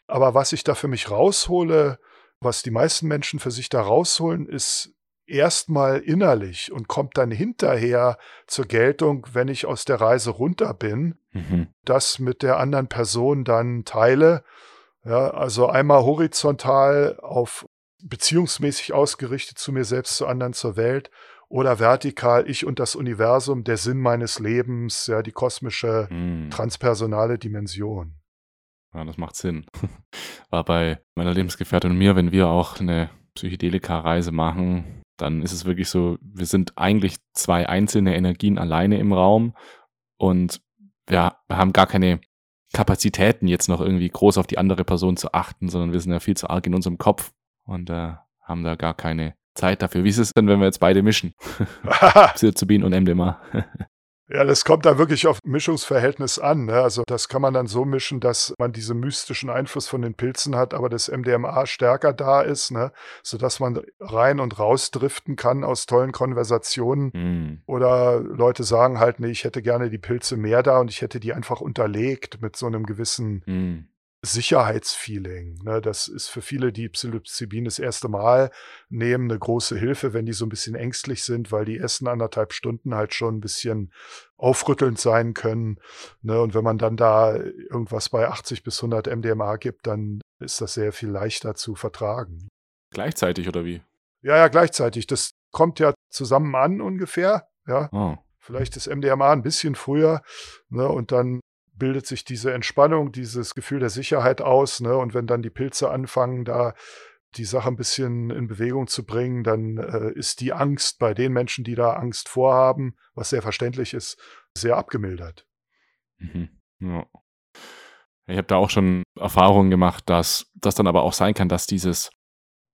Aber was ich da für mich raushole, was die meisten Menschen für sich da rausholen, ist erstmal innerlich und kommt dann hinterher zur Geltung, wenn ich aus der Reise runter bin, mhm. das mit der anderen Person dann teile. Ja, also einmal horizontal auf beziehungsmäßig ausgerichtet zu mir selbst, zu anderen, zur Welt oder vertikal ich und das Universum, der Sinn meines Lebens, ja, die kosmische, mhm. transpersonale Dimension. Ja, das macht Sinn. War bei meiner Lebensgefährtin und mir, wenn wir auch eine Psychedelika-Reise machen, dann ist es wirklich so, wir sind eigentlich zwei einzelne Energien alleine im Raum und wir haben gar keine Kapazitäten, jetzt noch irgendwie groß auf die andere Person zu achten, sondern wir sind ja viel zu arg in unserem Kopf und äh, haben da gar keine Zeit dafür. Wie ist es denn, wenn wir jetzt beide mischen? Psilocybin und MDMA. Ja, das kommt da wirklich auf Mischungsverhältnis an. Ne? Also das kann man dann so mischen, dass man diesen mystischen Einfluss von den Pilzen hat, aber das MDMA stärker da ist, ne? sodass man rein und raus driften kann aus tollen Konversationen. Mm. Oder Leute sagen halt, nee, ich hätte gerne die Pilze mehr da und ich hätte die einfach unterlegt mit so einem gewissen Mm. Sicherheitsfeeling. Ne? Das ist für viele, die Psilocybin das erste Mal nehmen, eine große Hilfe, wenn die so ein bisschen ängstlich sind, weil die ersten anderthalb Stunden halt schon ein bisschen aufrüttelnd sein können. Ne? Und wenn man dann da irgendwas bei 80 bis 100 MDMA gibt, dann ist das sehr viel leichter zu vertragen. Gleichzeitig oder wie? Ja, ja, gleichzeitig. Das kommt ja zusammen an ungefähr. Ja, Oh. vielleicht das MDMA ein bisschen früher. Ne? Und dann bildet sich diese Entspannung, dieses Gefühl der Sicherheit aus. Ne? Und wenn dann die Pilze anfangen, da die Sache ein bisschen in Bewegung zu bringen, dann äh, ist die Angst bei den Menschen, die da Angst vorhaben, was sehr verständlich ist, sehr abgemildert. Mhm. Ja. Ich habe da auch schon Erfahrungen gemacht, dass das dann aber auch sein kann, dass dieses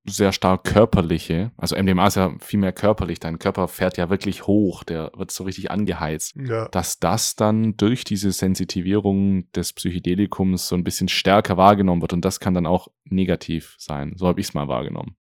sehr stark körperliche, also MDMA ist ja viel mehr körperlich, dein Körper fährt ja wirklich hoch, der wird so richtig angeheizt, Ja. dass das dann durch diese Sensitivierung des Psychedelikums so ein bisschen stärker wahrgenommen wird und das kann dann auch negativ sein. So habe ich es mal wahrgenommen.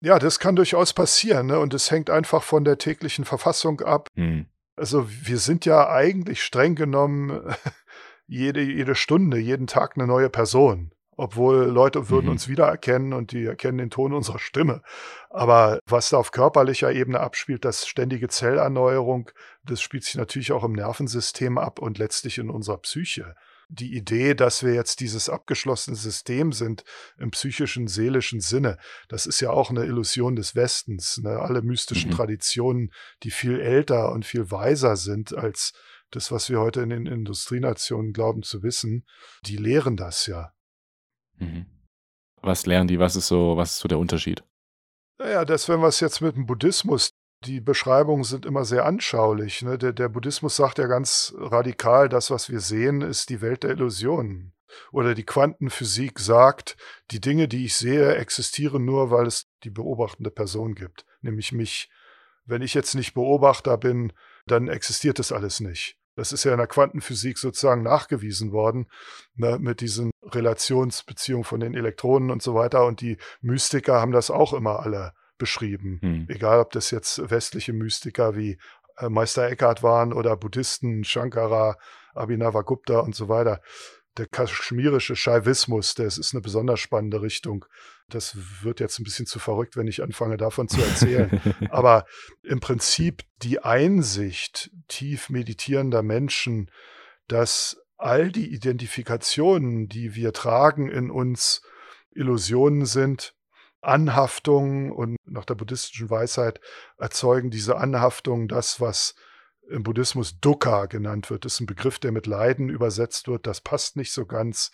ja, das kann durchaus passieren. Ne? Und es hängt einfach von der täglichen Verfassung ab. Hm. Also wir sind ja eigentlich streng genommen jede, jede Stunde, jeden Tag eine neue Person. Obwohl Leute würden Mhm. uns wiedererkennen und die erkennen den Ton unserer Stimme. Aber was da auf körperlicher Ebene abspielt, das ständige Zellerneuerung, das spielt sich natürlich auch im Nervensystem ab und letztlich in unserer Psyche. Die Idee, dass wir jetzt dieses abgeschlossene System sind im psychischen, seelischen Sinne, das ist ja auch eine Illusion des Westens. Ne? Alle mystischen Mhm. Traditionen, die viel älter und viel weiser sind als das, was wir heute in den Industrienationen glauben zu wissen, die lehren das ja. Mhm. Was lernen die? Was ist so, was ist so der Unterschied? Naja, das, wenn wir es jetzt mit dem Buddhismus, die Beschreibungen sind immer sehr anschaulich. Ne? Der, der Buddhismus sagt ja ganz radikal, das, was wir sehen, ist die Welt der Illusionen. Oder die Quantenphysik sagt, die Dinge, die ich sehe, existieren nur, weil es die beobachtende Person gibt, nämlich mich. Wenn ich jetzt nicht Beobachter bin, dann existiert das alles nicht. Das ist ja in der Quantenphysik sozusagen nachgewiesen worden, ne, mit diesen Relationsbeziehungen von den Elektronen und so weiter. Und die Mystiker haben das auch immer alle beschrieben. Hm. Egal, ob das jetzt westliche Mystiker wie äh, Meister Eckhart waren oder Buddhisten, Shankara, Abhinavagupta und so weiter. Der kaschmirische Shaivismus, das ist eine besonders spannende Richtung. Das wird jetzt ein bisschen zu verrückt, wenn ich anfange davon zu erzählen. Aber im Prinzip die Einsicht tief meditierender Menschen, dass all die Identifikationen, die wir tragen in uns, Illusionen sind, Anhaftungen und nach der buddhistischen Weisheit erzeugen diese Anhaftungen das, was im Buddhismus Dukkha genannt wird. Das ist ein Begriff, der mit Leiden übersetzt wird. Das passt nicht so ganz.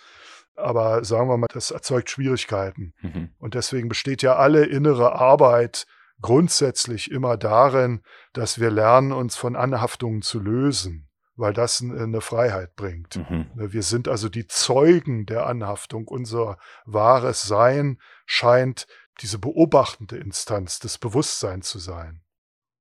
Aber sagen wir mal, das erzeugt Schwierigkeiten. Mhm. Und deswegen besteht ja alle innere Arbeit grundsätzlich immer darin, dass wir lernen, uns von Anhaftungen zu lösen, weil das eine Freiheit bringt. Mhm. Ne, Wir sind also die Zeugen der Anhaftung. Unser wahres Sein scheint diese beobachtende Instanz des Bewusstseins zu sein.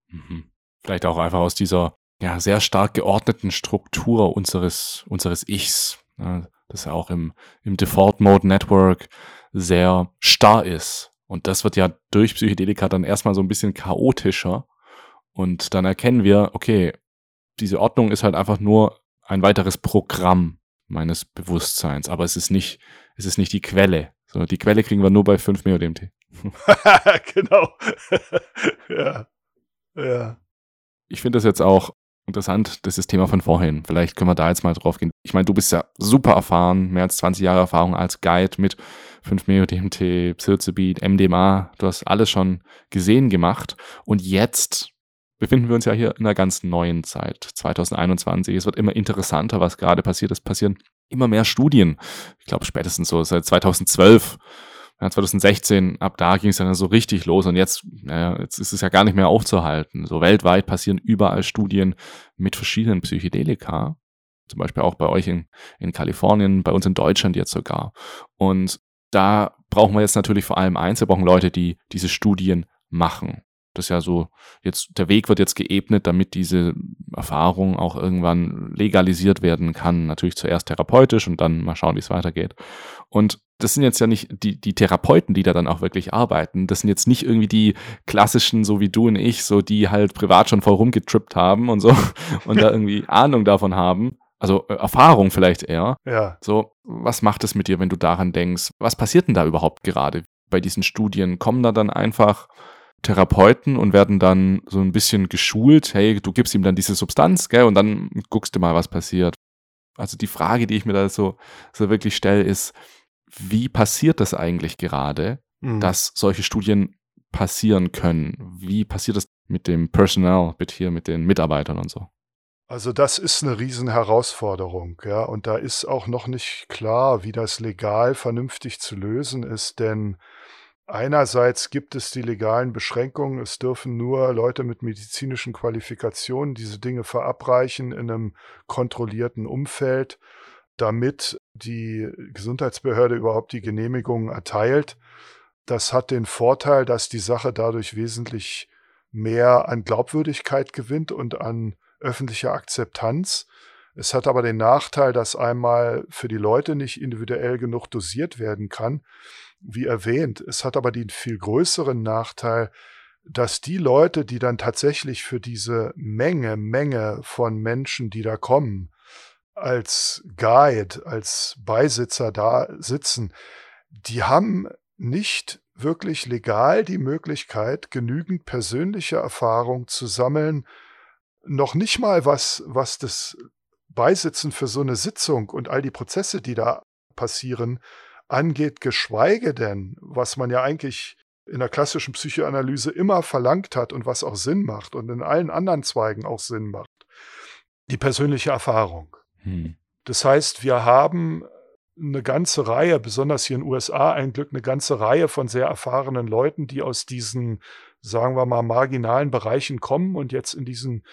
Mhm. Vielleicht auch einfach aus dieser ja, sehr stark geordneten Struktur unseres, unseres Ichs, ja, das ja auch im, im Default Mode Network sehr starr ist. Und das wird ja durch Psychedelika dann erstmal so ein bisschen chaotischer. Und dann erkennen wir, okay, diese Ordnung ist halt einfach nur ein weiteres Programm meines Bewusstseins, aber es ist nicht, es ist nicht die Quelle. So, die Quelle kriegen wir nur bei 5 MeoDMT. genau. ja. Ja. ich finde das jetzt auch interessant, das ist das Thema von vorhin. Vielleicht können wir da jetzt mal drauf gehen. Ich meine, du bist ja super erfahren, mehr als 20 Jahre Erfahrung als Guide mit 5-Meo-DMT, Psilocybin, MDMA. Du hast alles schon gesehen, gemacht. Und jetzt befinden wir uns ja hier in einer ganz neuen Zeit, 2021. Es wird immer interessanter, was gerade passiert. Es passieren immer mehr Studien. Ich glaube, spätestens so seit 2012 ja, 2016, ab da ging es dann so richtig los und jetzt, naja, jetzt ist es ja gar nicht mehr aufzuhalten. So weltweit passieren überall Studien mit verschiedenen Psychedelika. Zum Beispiel auch bei euch in, in Kalifornien, bei uns in Deutschland jetzt sogar. Und da brauchen wir jetzt natürlich vor allem eins, wir brauchen Leute, die diese Studien machen. Das ist ja so, jetzt, der Weg wird jetzt geebnet, damit diese Erfahrung auch irgendwann legalisiert werden kann. Natürlich zuerst therapeutisch und dann mal schauen, wie es weitergeht. Und das sind jetzt ja nicht die, die Therapeuten, die da dann auch wirklich arbeiten. Das sind jetzt nicht irgendwie die klassischen, so wie du und ich, so die halt privat schon voll rumgetrippt haben und so und da irgendwie Ahnung davon haben. Also äh, Erfahrung vielleicht eher. Ja. So, was macht es mit dir, wenn du daran denkst? Was passiert denn da überhaupt gerade bei diesen Studien? Kommen da dann einfach Therapeuten und werden dann so ein bisschen geschult, hey, du gibst ihm dann diese Substanz, gell, und dann guckst du mal, was passiert. Also die Frage, die ich mir da so, so wirklich stelle, ist, wie passiert das eigentlich gerade, mhm. dass solche Studien passieren können? Wie passiert das mit dem Personal, mit hier, mit den Mitarbeitern und so? Also das ist eine Riesenherausforderung, ja, und da ist auch noch nicht klar, wie das legal vernünftig zu lösen ist, denn Einerseits gibt es die legalen Beschränkungen. Es dürfen nur Leute mit medizinischen Qualifikationen diese Dinge verabreichen in einem kontrollierten Umfeld, damit die Gesundheitsbehörde überhaupt die Genehmigung erteilt. Das hat den Vorteil, dass die Sache dadurch wesentlich mehr an Glaubwürdigkeit gewinnt und an öffentlicher Akzeptanz. Es hat aber den Nachteil, dass einmal für die Leute nicht individuell genug dosiert werden kann wie erwähnt. Es hat aber den viel größeren Nachteil, dass die Leute, die dann tatsächlich für diese Menge, Menge von Menschen, die da kommen, als Guide, als Beisitzer da sitzen, die haben nicht wirklich legal die Möglichkeit, genügend persönliche Erfahrung zu sammeln, noch nicht mal was, was das Beisitzen für so eine Sitzung und all die Prozesse, die da passieren, angeht, geschweige denn, was man ja eigentlich in der klassischen Psychoanalyse immer verlangt hat und was auch Sinn macht und in allen anderen Zweigen auch Sinn macht, die persönliche Erfahrung. Hm. Das heißt, wir haben eine ganze Reihe, besonders hier in den USA ein Glück, eine ganze Reihe von sehr erfahrenen Leuten, die aus diesen, sagen wir mal, marginalen Bereichen kommen und jetzt in diesen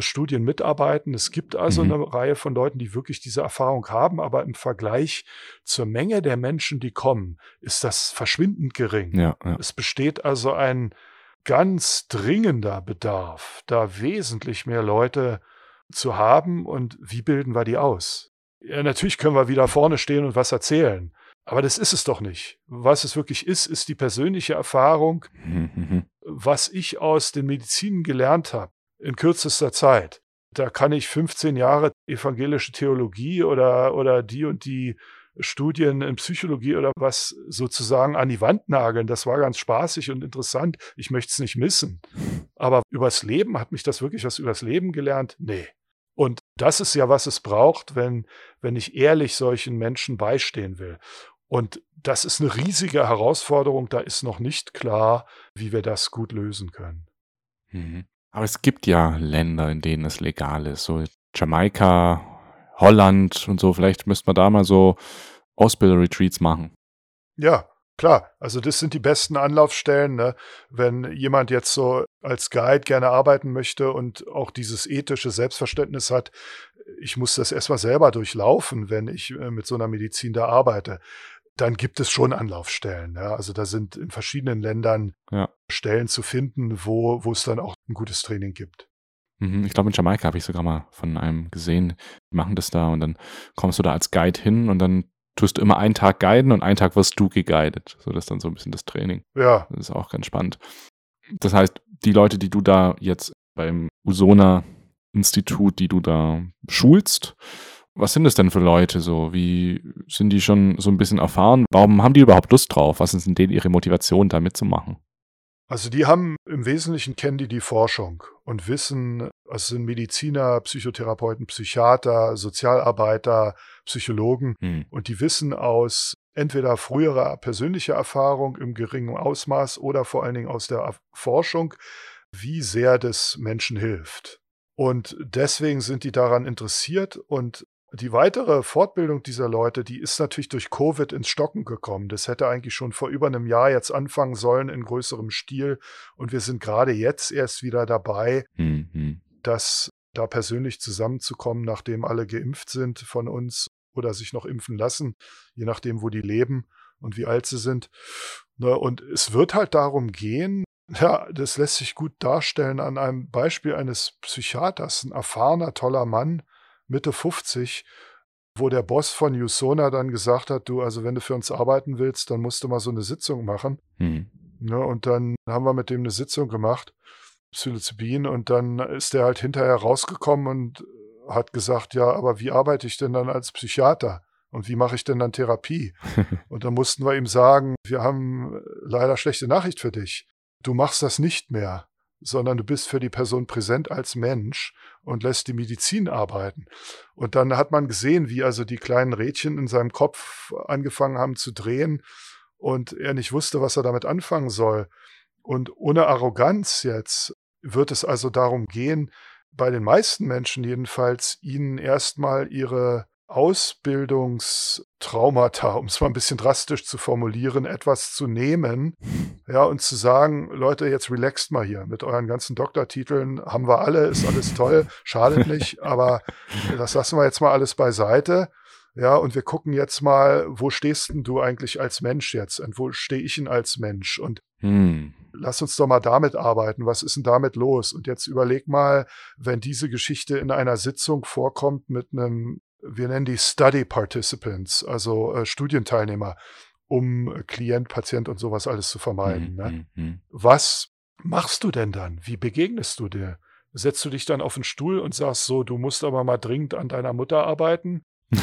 Studien mitarbeiten. Es gibt also mhm. eine Reihe von Leuten, die wirklich diese Erfahrung haben, aber im Vergleich zur Menge der Menschen, die kommen, ist das verschwindend gering. Ja, ja. Es besteht also ein ganz dringender Bedarf, da wesentlich mehr Leute zu haben. Und wie bilden wir die aus? Ja, natürlich können wir wieder vorne stehen und was erzählen. Aber das ist es doch nicht. Was es wirklich ist, ist die persönliche Erfahrung, mhm. was ich aus den Medizinen gelernt habe in kürzester Zeit. Da kann ich 15 Jahre evangelische Theologie oder, oder die und die Studien in Psychologie oder was sozusagen an die Wand nageln. Das war ganz spaßig und interessant. Ich möchte es nicht missen. Aber übers Leben, hat mich das wirklich was übers Leben gelernt? Nee. Und das ist ja, was es braucht, wenn, wenn ich ehrlich solchen Menschen beistehen will. Und das ist eine riesige Herausforderung. Da ist noch nicht klar, wie wir das gut lösen können. Mhm. Aber es gibt ja Länder, in denen es legal ist, so Jamaika, Holland und so. Vielleicht müsste man da mal so Ausbilder-Retreats machen. Ja, klar. Also das sind die besten Anlaufstellen, ne? wenn jemand jetzt so als Guide gerne arbeiten möchte und auch dieses ethische Selbstverständnis hat, ich muss das erstmal selber durchlaufen, wenn ich äh, mit so einer Medizin da arbeite dann gibt es schon Anlaufstellen. Ja. Also da sind in verschiedenen Ländern ja. Stellen zu finden, wo, wo es dann auch ein gutes Training gibt. Mhm, ich glaube, in Jamaika habe ich sogar mal von einem gesehen, die machen das da und dann kommst du da als Guide hin und dann tust du immer einen Tag guiden und einen Tag wirst du geguidet. So, das ist dann so ein bisschen das Training. Ja. Das ist auch ganz spannend. Das heißt, die Leute, die du da jetzt beim Usona Institut, die du da schulst, was sind das denn für Leute so? Wie sind die schon so ein bisschen erfahren? Warum haben die überhaupt Lust drauf? Was ist denn denen ihre Motivation, da mitzumachen? Also die haben im Wesentlichen kennen die die Forschung und wissen, es sind Mediziner, Psychotherapeuten, Psychiater, Sozialarbeiter, Psychologen hm. und die wissen aus entweder früherer persönlicher Erfahrung im geringen Ausmaß oder vor allen Dingen aus der Forschung, wie sehr das Menschen hilft. Und deswegen sind die daran interessiert und die weitere Fortbildung dieser Leute, die ist natürlich durch Covid ins Stocken gekommen. Das hätte eigentlich schon vor über einem Jahr jetzt anfangen sollen in größerem Stil. Und wir sind gerade jetzt erst wieder dabei, mhm. das da persönlich zusammenzukommen, nachdem alle geimpft sind von uns oder sich noch impfen lassen, je nachdem, wo die leben und wie alt sie sind. Ne, und es wird halt darum gehen, Ja, das lässt sich gut darstellen an einem Beispiel eines Psychiaters, ein erfahrener, toller Mann, Mitte 50, wo der Boss von Usona dann gesagt hat, du, also wenn du für uns arbeiten willst, dann musst du mal so eine Sitzung machen. Mhm. Ne, und dann haben wir mit dem eine Sitzung gemacht, Psilocybin, und dann ist der halt hinterher rausgekommen und hat gesagt, ja, aber wie arbeite ich denn dann als Psychiater? Und wie mache ich denn dann Therapie? und dann mussten wir ihm sagen, wir haben leider schlechte Nachricht für dich. Du machst das nicht mehr, sondern du bist für die Person präsent als Mensch und lässt die Medizin arbeiten. Und dann hat man gesehen, wie also die kleinen Rädchen in seinem Kopf angefangen haben zu drehen und er nicht wusste, was er damit anfangen soll. Und ohne Arroganz jetzt wird es also darum gehen, bei den meisten Menschen jedenfalls, ihnen erstmal ihre Ausbildungstraumata, um es mal ein bisschen drastisch zu formulieren, etwas zu nehmen, ja, und zu sagen, Leute, jetzt relaxt mal hier mit euren ganzen Doktortiteln, haben wir alle, ist alles toll, schadet nicht, aber das lassen wir jetzt mal alles beiseite. Ja, und wir gucken jetzt mal, wo stehst denn du eigentlich als Mensch jetzt und wo stehe ich denn als Mensch? Und Hm. lass uns doch mal damit arbeiten. Was ist denn damit los? Und jetzt überleg mal, wenn diese Geschichte in einer Sitzung vorkommt mit einem, wir nennen die Study Participants, also äh, Studienteilnehmer, um Klient, Patient und sowas alles zu vermeiden. Hm, Ne? hm, hm. Was machst du denn dann? Wie begegnest du dir? Setzt du dich dann auf den Stuhl und sagst so, du musst aber mal dringend an deiner Mutter arbeiten?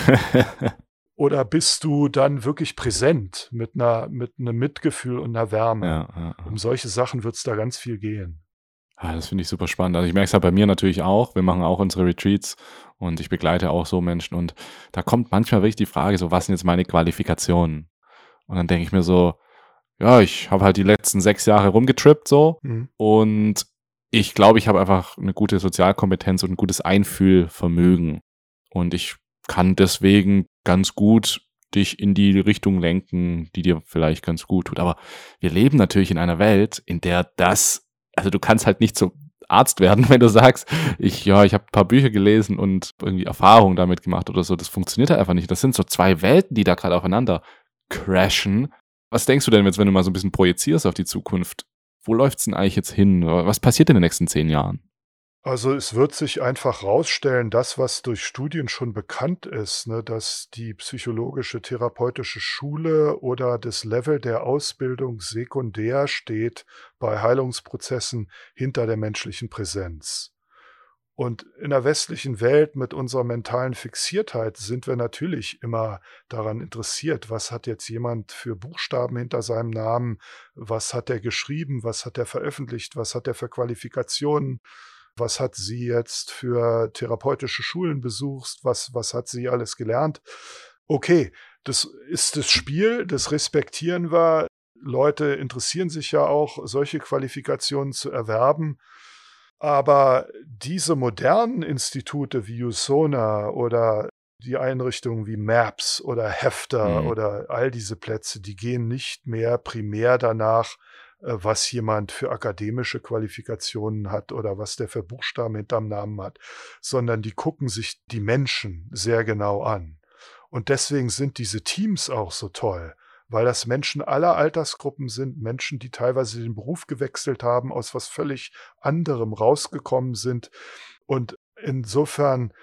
Oder bist du dann wirklich präsent mit einer, mit einem Mitgefühl und einer Wärme? ja, ja, ja. Um solche Sachen wird es da ganz viel gehen. Ah, das finde ich super spannend. Also ich merke es halt bei mir natürlich auch. Wir machen auch unsere Retreats und ich begleite auch so Menschen. Und da kommt manchmal wirklich die Frage, so was sind jetzt meine Qualifikationen? Und dann denke ich mir so, ja, ich habe halt die letzten sechs Jahre rumgetrippt so Mhm. und ich glaube, ich habe einfach eine gute Sozialkompetenz und ein gutes Einfühlvermögen. Und ich kann deswegen ganz gut dich in die Richtung lenken, die dir vielleicht ganz gut tut. Aber wir leben natürlich in einer Welt, in der das, also du kannst halt nicht zum Arzt werden, wenn du sagst, ich, ja, ich habe ein paar Bücher gelesen und irgendwie Erfahrungen damit gemacht oder so. Das funktioniert halt einfach nicht. Das sind so zwei Welten, die da gerade aufeinander crashen. Was denkst du denn jetzt, wenn du mal so ein bisschen projizierst auf die Zukunft? Wo läuft's denn eigentlich jetzt hin? Was passiert in den nächsten zehn Jahren? Also es wird sich einfach rausstellen, das, was durch Studien schon bekannt ist, ne, dass die psychologische therapeutische Schule oder das Level der Ausbildung sekundär steht bei Heilungsprozessen hinter der menschlichen Präsenz. Und in der westlichen Welt mit unserer mentalen Fixiertheit sind wir natürlich immer daran interessiert, was hat jetzt jemand für Buchstaben hinter seinem Namen, was hat er geschrieben, was hat er veröffentlicht, was hat er für Qualifikationen, was hat sie jetzt für therapeutische Schulen besucht, was, was hat sie alles gelernt. Okay, das ist das Spiel, das respektieren wir. Leute interessieren sich ja auch, solche Qualifikationen zu erwerben. Aber diese modernen Institute wie USONA oder die Einrichtungen wie MAPS oder Hefter Mhm. oder all diese Plätze, die gehen nicht mehr primär danach, was jemand für akademische Qualifikationen hat oder was der für Buchstaben hinterm Namen hat, sondern die gucken sich die Menschen sehr genau an. Und deswegen sind diese Teams auch so toll, weil das Menschen aller Altersgruppen sind, Menschen, die teilweise den Beruf gewechselt haben, aus was völlig anderem rausgekommen sind und insofern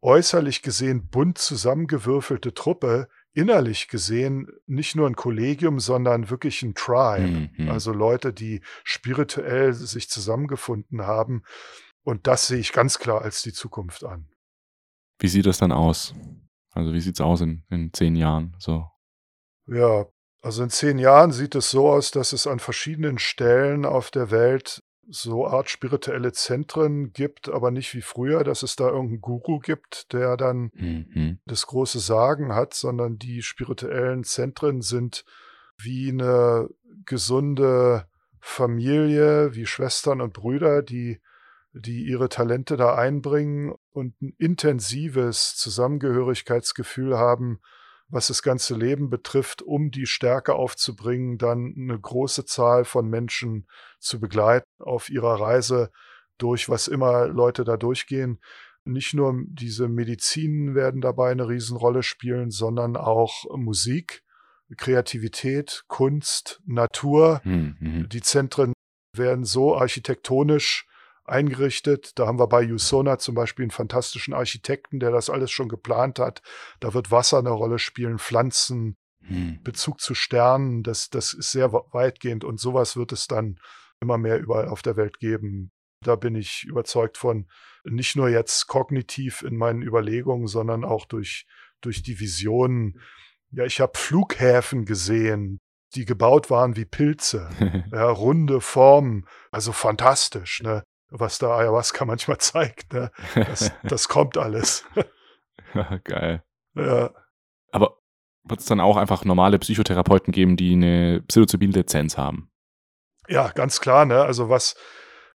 äußerlich gesehen bunt zusammengewürfelte Truppe, innerlich gesehen nicht nur ein Kollegium, sondern wirklich ein Tribe. Mhm. Also Leute, die spirituell sich zusammengefunden haben. Und das sehe ich ganz klar als die Zukunft an. Wie sieht das dann aus? Also wie sieht's aus in, in zehn Jahren? So. Ja, also in zehn Jahren sieht es so aus, dass es an verschiedenen Stellen auf der Welt so Art spirituelle Zentren gibt, aber nicht wie früher, dass es da irgendeinen Guru gibt, der dann Mhm. das große Sagen hat, sondern die spirituellen Zentren sind wie eine gesunde Familie, wie Schwestern und Brüder, die, die ihre Talente da einbringen und ein intensives Zusammengehörigkeitsgefühl haben, was das ganze Leben betrifft, um die Stärke aufzubringen, dann eine große Zahl von Menschen zu begleiten auf ihrer Reise durch was immer Leute da durchgehen. Nicht nur diese Medizin werden dabei eine Riesenrolle spielen, sondern auch Musik, Kreativität, Kunst, Natur. Mhm. Die Zentren werden so architektonisch eingerichtet. Da haben wir bei Usona zum Beispiel einen fantastischen Architekten, der das alles schon geplant hat. Da wird Wasser eine Rolle spielen, Pflanzen, hm. Bezug zu Sternen. Das, das ist sehr weitgehend und sowas wird es dann immer mehr überall auf der Welt geben. Da bin ich überzeugt von, nicht nur jetzt kognitiv in meinen Überlegungen, sondern auch durch, durch die Visionen. Ja, ich habe Flughäfen gesehen, die gebaut waren wie Pilze, ja, runde Formen, also fantastisch, ne? Was da Ayahuasca manchmal zeigt. Ne? Das, das kommt alles. Geil. Ja. Aber wird es dann auch einfach normale Psychotherapeuten geben, die eine Psilocybin-Lizenz haben? Ja, ganz klar. Ne? Also was,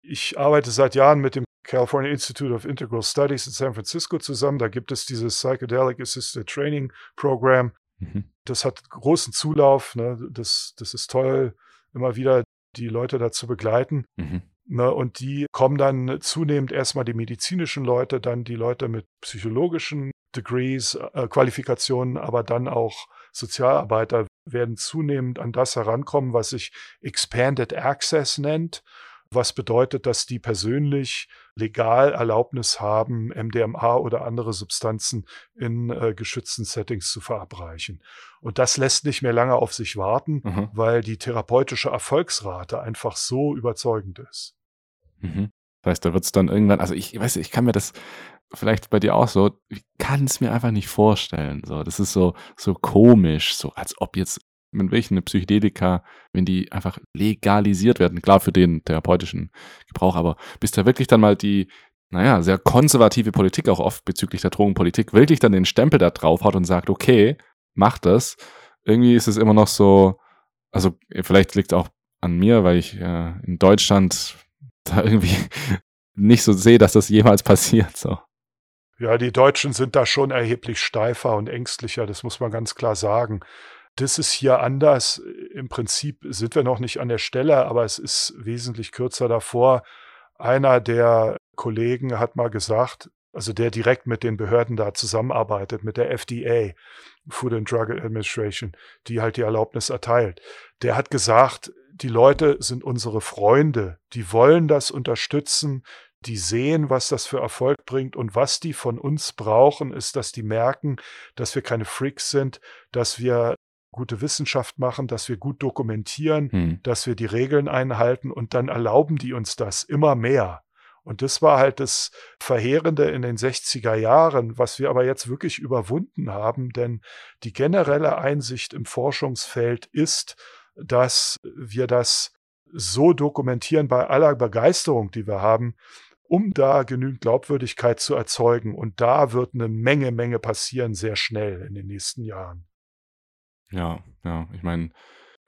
ich arbeite seit Jahren mit dem California Institute of Integral Studies in San Francisco zusammen. Da gibt es dieses Psychedelic Assisted Training Program. Mhm. Das hat großen Zulauf. Ne? Das, das ist toll, immer wieder die Leute dazu begleiten. Mhm. Ne, und die kommen dann zunehmend erstmal die medizinischen Leute, dann die Leute mit psychologischen Degrees, äh, Qualifikationen, aber dann auch Sozialarbeiter werden zunehmend an das herankommen, was sich Expanded Access nennt was bedeutet, dass die persönlich legal Erlaubnis haben, MDMA oder andere Substanzen in äh, geschützten Settings zu verabreichen. Und das lässt nicht mehr lange auf sich warten, mhm. weil die therapeutische Erfolgsrate einfach so überzeugend ist. Mhm. Das heißt, da wird es dann irgendwann, also ich weiß, ich kann mir das vielleicht bei dir auch so, ich kann es mir einfach nicht vorstellen. So, das ist so, so komisch, so als ob jetzt mit welchen Psychedelika, wenn die einfach legalisiert werden, klar für den therapeutischen Gebrauch, aber bis da wirklich dann mal die, naja, sehr konservative Politik auch oft bezüglich der Drogenpolitik wirklich dann den Stempel da drauf hat und sagt, okay, mach das. Irgendwie ist es immer noch so, also vielleicht liegt auch an mir, weil ich äh, in Deutschland da irgendwie nicht so sehe, dass das jemals passiert. So. Ja, die Deutschen sind da schon erheblich steifer und ängstlicher, das muss man ganz klar sagen. Das ist hier anders. Im Prinzip sind wir noch nicht an der Stelle, aber es ist wesentlich kürzer davor. Einer der Kollegen hat mal gesagt, also der direkt mit den Behörden da zusammenarbeitet, mit der FDA, Food and Drug Administration, die halt die Erlaubnis erteilt. Der hat gesagt, die Leute sind unsere Freunde, die wollen das unterstützen, die sehen, was das für Erfolg bringt und was die von uns brauchen, ist, dass die merken, dass wir keine Freaks sind, dass wir gute Wissenschaft machen, dass wir gut dokumentieren, hm. dass wir die Regeln einhalten und dann erlauben die uns das immer mehr. Und das war halt das Verheerende in den 60er Jahren, was wir aber jetzt wirklich überwunden haben, denn die generelle Einsicht im Forschungsfeld ist, dass wir das so dokumentieren bei aller Begeisterung, die wir haben, um da genügend Glaubwürdigkeit zu erzeugen. Und da wird eine Menge, Menge passieren sehr schnell in den nächsten Jahren. Ja, ja. Ich meine,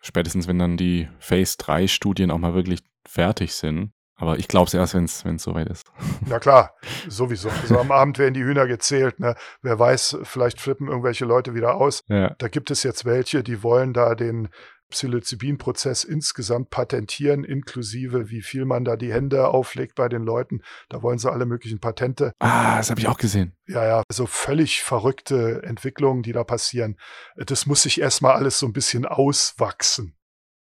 spätestens wenn dann die Phase 3 Studien auch mal wirklich fertig sind. Aber ich glaube es erst, wenn es soweit ist. Ja klar, sowieso. Also am Abend werden die Hühner gezählt. Ne? Wer weiß, vielleicht flippen irgendwelche Leute wieder aus. Ja. Da gibt es jetzt welche, die wollen da den Psilocybin-Prozess insgesamt patentieren, inklusive wie viel man da die Hände auflegt bei den Leuten. Da wollen sie alle möglichen Patente. Ah, das habe ich auch gesehen. Ja, ja, so völlig verrückte Entwicklungen, die da passieren. Das muss sich erstmal alles so ein bisschen auswachsen.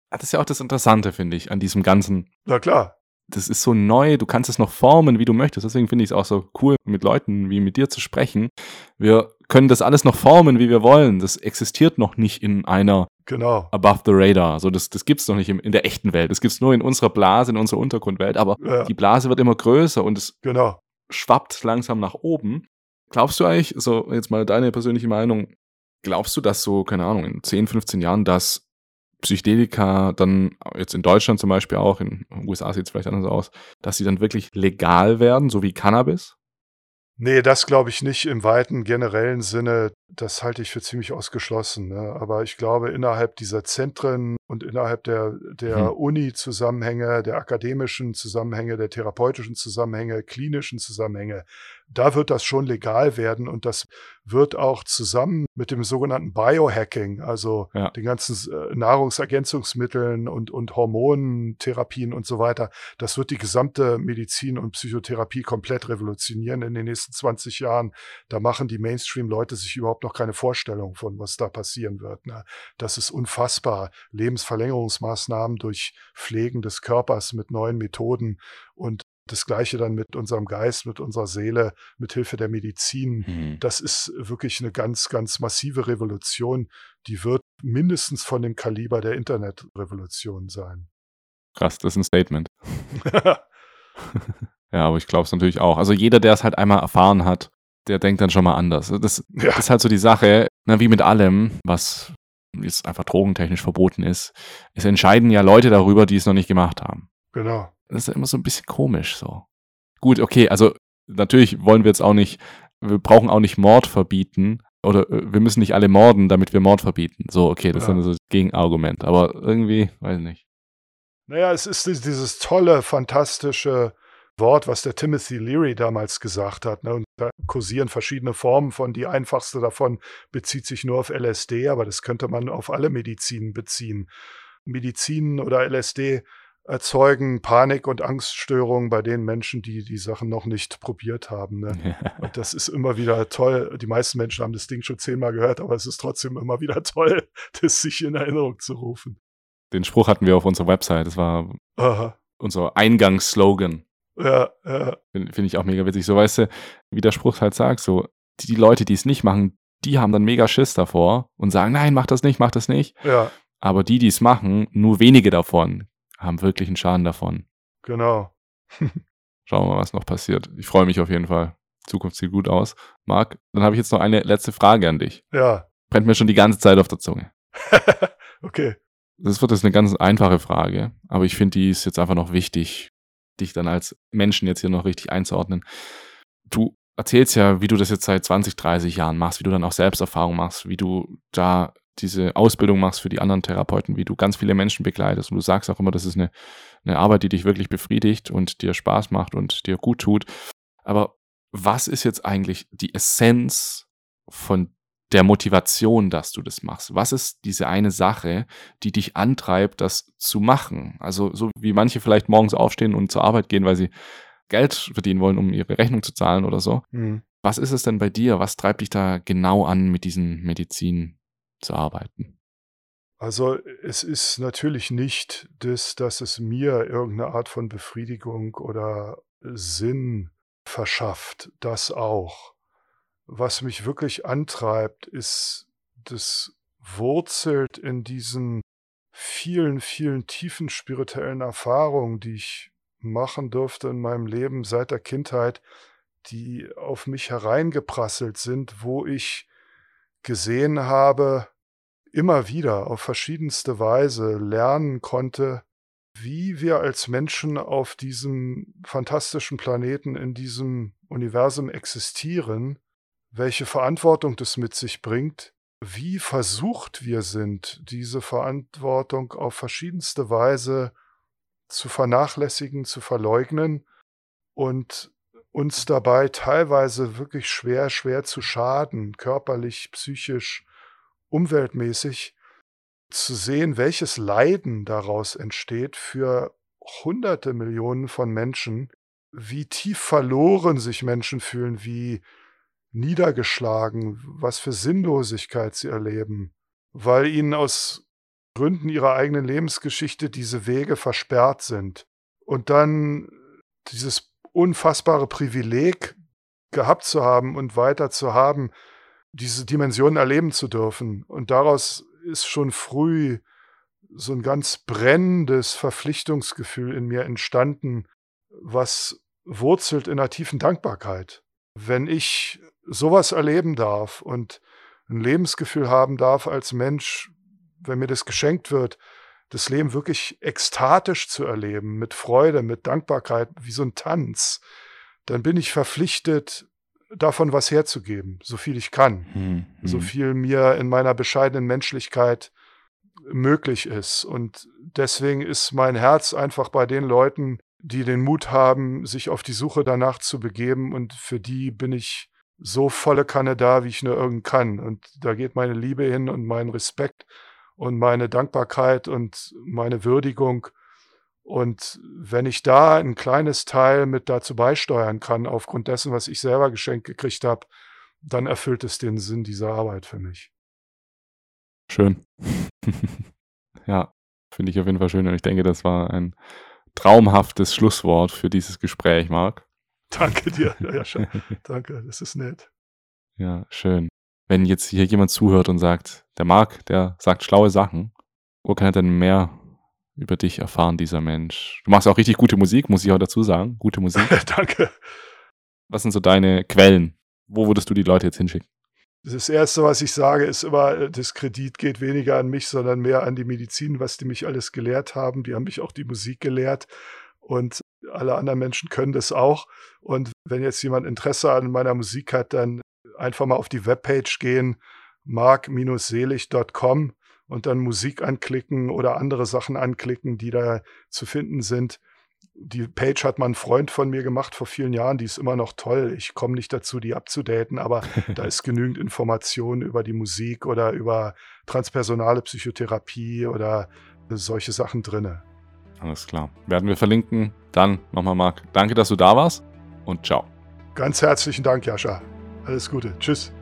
Ah, das ist ja auch das Interessante, finde ich, an diesem ganzen. Na klar. Das ist so neu, du kannst es noch formen, wie du möchtest. Deswegen finde ich es auch so cool, mit Leuten wie mit dir zu sprechen. Wir können das alles noch formen, wie wir wollen. Das existiert noch nicht in einer Genau. Above the radar. So, das, das gibt's noch nicht im, in der echten Welt. Das gibt's nur in unserer Blase, in unserer Untergrundwelt. Aber ja. die Blase wird immer größer und es genau. schwappt langsam nach oben. Glaubst du eigentlich, so jetzt mal deine persönliche Meinung, glaubst du, dass so, keine Ahnung, in 10, 15 Jahren, dass Psychedelika dann jetzt in Deutschland zum Beispiel auch, in den USA sieht es vielleicht anders aus, dass sie dann wirklich legal werden, so wie Cannabis? Nee, das glaube ich nicht im weiten generellen Sinne. Das halte ich für ziemlich ausgeschlossen. Ne? Aber ich glaube, innerhalb dieser Zentren und innerhalb der, der hm. Uni-Zusammenhänge, der akademischen Zusammenhänge, der therapeutischen Zusammenhänge, klinischen Zusammenhänge, da wird das schon legal werden und das wird auch zusammen mit dem sogenannten Biohacking, also ja. den ganzen äh, Nahrungsergänzungsmitteln und, und Hormontherapien und so weiter, das wird die gesamte Medizin und Psychotherapie komplett revolutionieren in den nächsten 20 Jahren. Da machen die Mainstream-Leute sich überhaupt noch keine Vorstellung von, was da passieren wird. Ne? Das ist unfassbar. Lebensverlängerungsmaßnahmen durch Pflegen des Körpers mit neuen Methoden und das Gleiche dann mit unserem Geist, mit unserer Seele, mit Hilfe der Medizin. Hm. Das ist wirklich eine ganz, ganz massive Revolution. Die wird mindestens von dem Kaliber der Internetrevolution sein. Krass, das ist ein Statement. ja, aber ich glaube es natürlich auch. Also jeder, der es halt einmal erfahren hat, der denkt dann schon mal anders. Das, Ja. das ist halt so die Sache, na, wie mit allem, was jetzt einfach drogentechnisch verboten ist. Es entscheiden ja Leute darüber, die es noch nicht gemacht haben. genau. Das ist ja immer so ein bisschen komisch so. Gut, okay, also natürlich wollen wir jetzt auch nicht, wir brauchen auch nicht Mord verbieten oder äh, wir müssen nicht alle morden, damit wir Mord verbieten. So, okay, das Ja. ist dann so das Gegenargument. Aber irgendwie, weiß nicht. Naja, es ist dies- dieses tolle, fantastische Wort, was der Timothy Leary damals gesagt hat. Ne? Und da kursieren verschiedene Formen von. Die einfachste davon bezieht sich nur auf LSD, aber das könnte man auf alle Medizinen beziehen. Medizin oder LSD erzeugen Panik- und Angststörungen bei den Menschen, die die Sachen noch nicht probiert haben. Ne? Und das ist immer wieder toll. Die meisten Menschen haben das Ding schon zehnmal gehört, aber es ist trotzdem immer wieder toll, das sich in Erinnerung zu rufen. Den Spruch hatten wir auf unserer Website. Das war Aha. unser Eingangsslogan. Ja, ja, Finde find ich auch mega witzig. So, weißt du, wie der Spruch halt sagt, so, die, die Leute, die es nicht machen, die haben dann mega Schiss davor und sagen, nein, mach das nicht, mach das nicht. ja, Aber die, die es machen, nur wenige davon haben wirklich einen Schaden davon. genau. Schauen wir mal, was noch passiert. Ich freue mich auf jeden Fall. Zukunft sieht gut aus. Marc, dann habe ich jetzt noch eine letzte Frage an dich. Ja. Brennt mir schon die ganze Zeit auf der Zunge. okay. Das wird jetzt eine ganz einfache Frage, aber ich finde, die ist jetzt einfach noch wichtig, dich dann als Menschen jetzt hier noch richtig einzuordnen. Du erzählst ja, wie du das jetzt seit 20, 30 Jahren machst, wie du dann auch Selbsterfahrung machst, wie du da diese Ausbildung machst für die anderen Therapeuten, wie du ganz viele Menschen begleitest. Und du sagst auch immer, das ist eine, eine Arbeit, die dich wirklich befriedigt und dir Spaß macht und dir gut tut. Aber was ist jetzt eigentlich die Essenz von der Motivation, dass du das machst? Was ist diese eine Sache, die dich antreibt, das zu machen? Also so wie manche vielleicht morgens aufstehen und zur Arbeit gehen, weil sie Geld verdienen wollen, um ihre Rechnung zu zahlen oder so. Hm. Was ist es denn bei dir? Was treibt dich da genau an, mit diesen Medizin zu arbeiten? Also es ist natürlich nicht das, dass es mir irgendeine Art von Befriedigung oder Sinn verschafft. Das auch. Was mich wirklich antreibt, ist, das wurzelt in diesen vielen, vielen tiefen spirituellen Erfahrungen, die ich machen durfte in meinem Leben seit der Kindheit, die auf mich hereingeprasselt sind, wo ich gesehen habe, immer wieder auf verschiedenste Weise lernen konnte, wie wir als Menschen auf diesem fantastischen Planeten in diesem Universum existieren, welche Verantwortung das mit sich bringt, wie versucht wir sind, diese Verantwortung auf verschiedenste Weise zu vernachlässigen, zu verleugnen und uns dabei teilweise wirklich schwer, schwer zu schaden, körperlich, psychisch, umweltmäßig, zu sehen, welches Leiden daraus entsteht für hunderte Millionen von Menschen, wie tief verloren sich Menschen fühlen, wie niedergeschlagen, was für Sinnlosigkeit sie erleben, weil ihnen aus Gründen ihrer eigenen Lebensgeschichte diese Wege versperrt sind. Und dann dieses unfassbare Privileg gehabt zu haben und weiter zu haben, diese Dimensionen erleben zu dürfen. Und daraus ist schon früh so ein ganz brennendes Verpflichtungsgefühl in mir entstanden, was wurzelt in einer tiefen Dankbarkeit. Wenn ich sowas erleben darf und ein Lebensgefühl haben darf als Mensch, wenn mir das geschenkt wird, das Leben wirklich ekstatisch zu erleben, mit Freude, mit Dankbarkeit, wie so ein Tanz, dann bin ich verpflichtet, davon was herzugeben, so viel ich kann, Hm, so hm. viel mir in meiner bescheidenen Menschlichkeit möglich ist. Und deswegen ist mein Herz einfach bei den Leuten, die den Mut haben, sich auf die Suche danach zu begeben. Und für die bin ich so volle Kanne da, wie ich nur irgend kann. Und da geht meine Liebe hin und mein Respekt und meine Dankbarkeit und meine Würdigung. Und wenn ich da ein kleines Teil mit dazu beisteuern kann, aufgrund dessen, was ich selber geschenkt gekriegt habe, dann erfüllt es den Sinn dieser Arbeit für mich. Schön. ja, Finde ich auf jeden Fall schön und ich denke, das war ein traumhaftes Schlusswort für dieses Gespräch, Marc. Danke dir, ja, schon. Danke, das ist nett. Ja, schön. Wenn jetzt hier jemand zuhört und sagt, der Marc, der sagt schlaue Sachen, wo kann er denn mehr über dich erfahren, dieser Mensch? Du machst auch richtig gute Musik, muss ich auch dazu sagen. Gute Musik. Danke. Was sind so deine Quellen? Wo würdest du die Leute jetzt hinschicken? Das Erste, was ich sage, ist immer, das Kredit geht weniger an mich, sondern mehr an die Medizin, was die mich alles gelehrt haben. Die haben mich auch die Musik gelehrt und alle anderen Menschen können das auch. Und wenn jetzt jemand Interesse an meiner Musik hat, dann einfach mal auf die Webpage gehen, mark-selig.com und dann Musik anklicken oder andere Sachen anklicken, die da zu finden sind. Die Page hat mal ein Freund von mir gemacht vor vielen Jahren, die ist immer noch toll. Ich komme nicht dazu, die abzudaten, aber da ist genügend Information über die Musik oder über transpersonale Psychotherapie oder solche Sachen drinne. Alles klar. Werden wir verlinken. Dann nochmal, Marc, danke, dass du da warst und ciao. Ganz herzlichen Dank, Jascha. Alles Gute. Tschüss.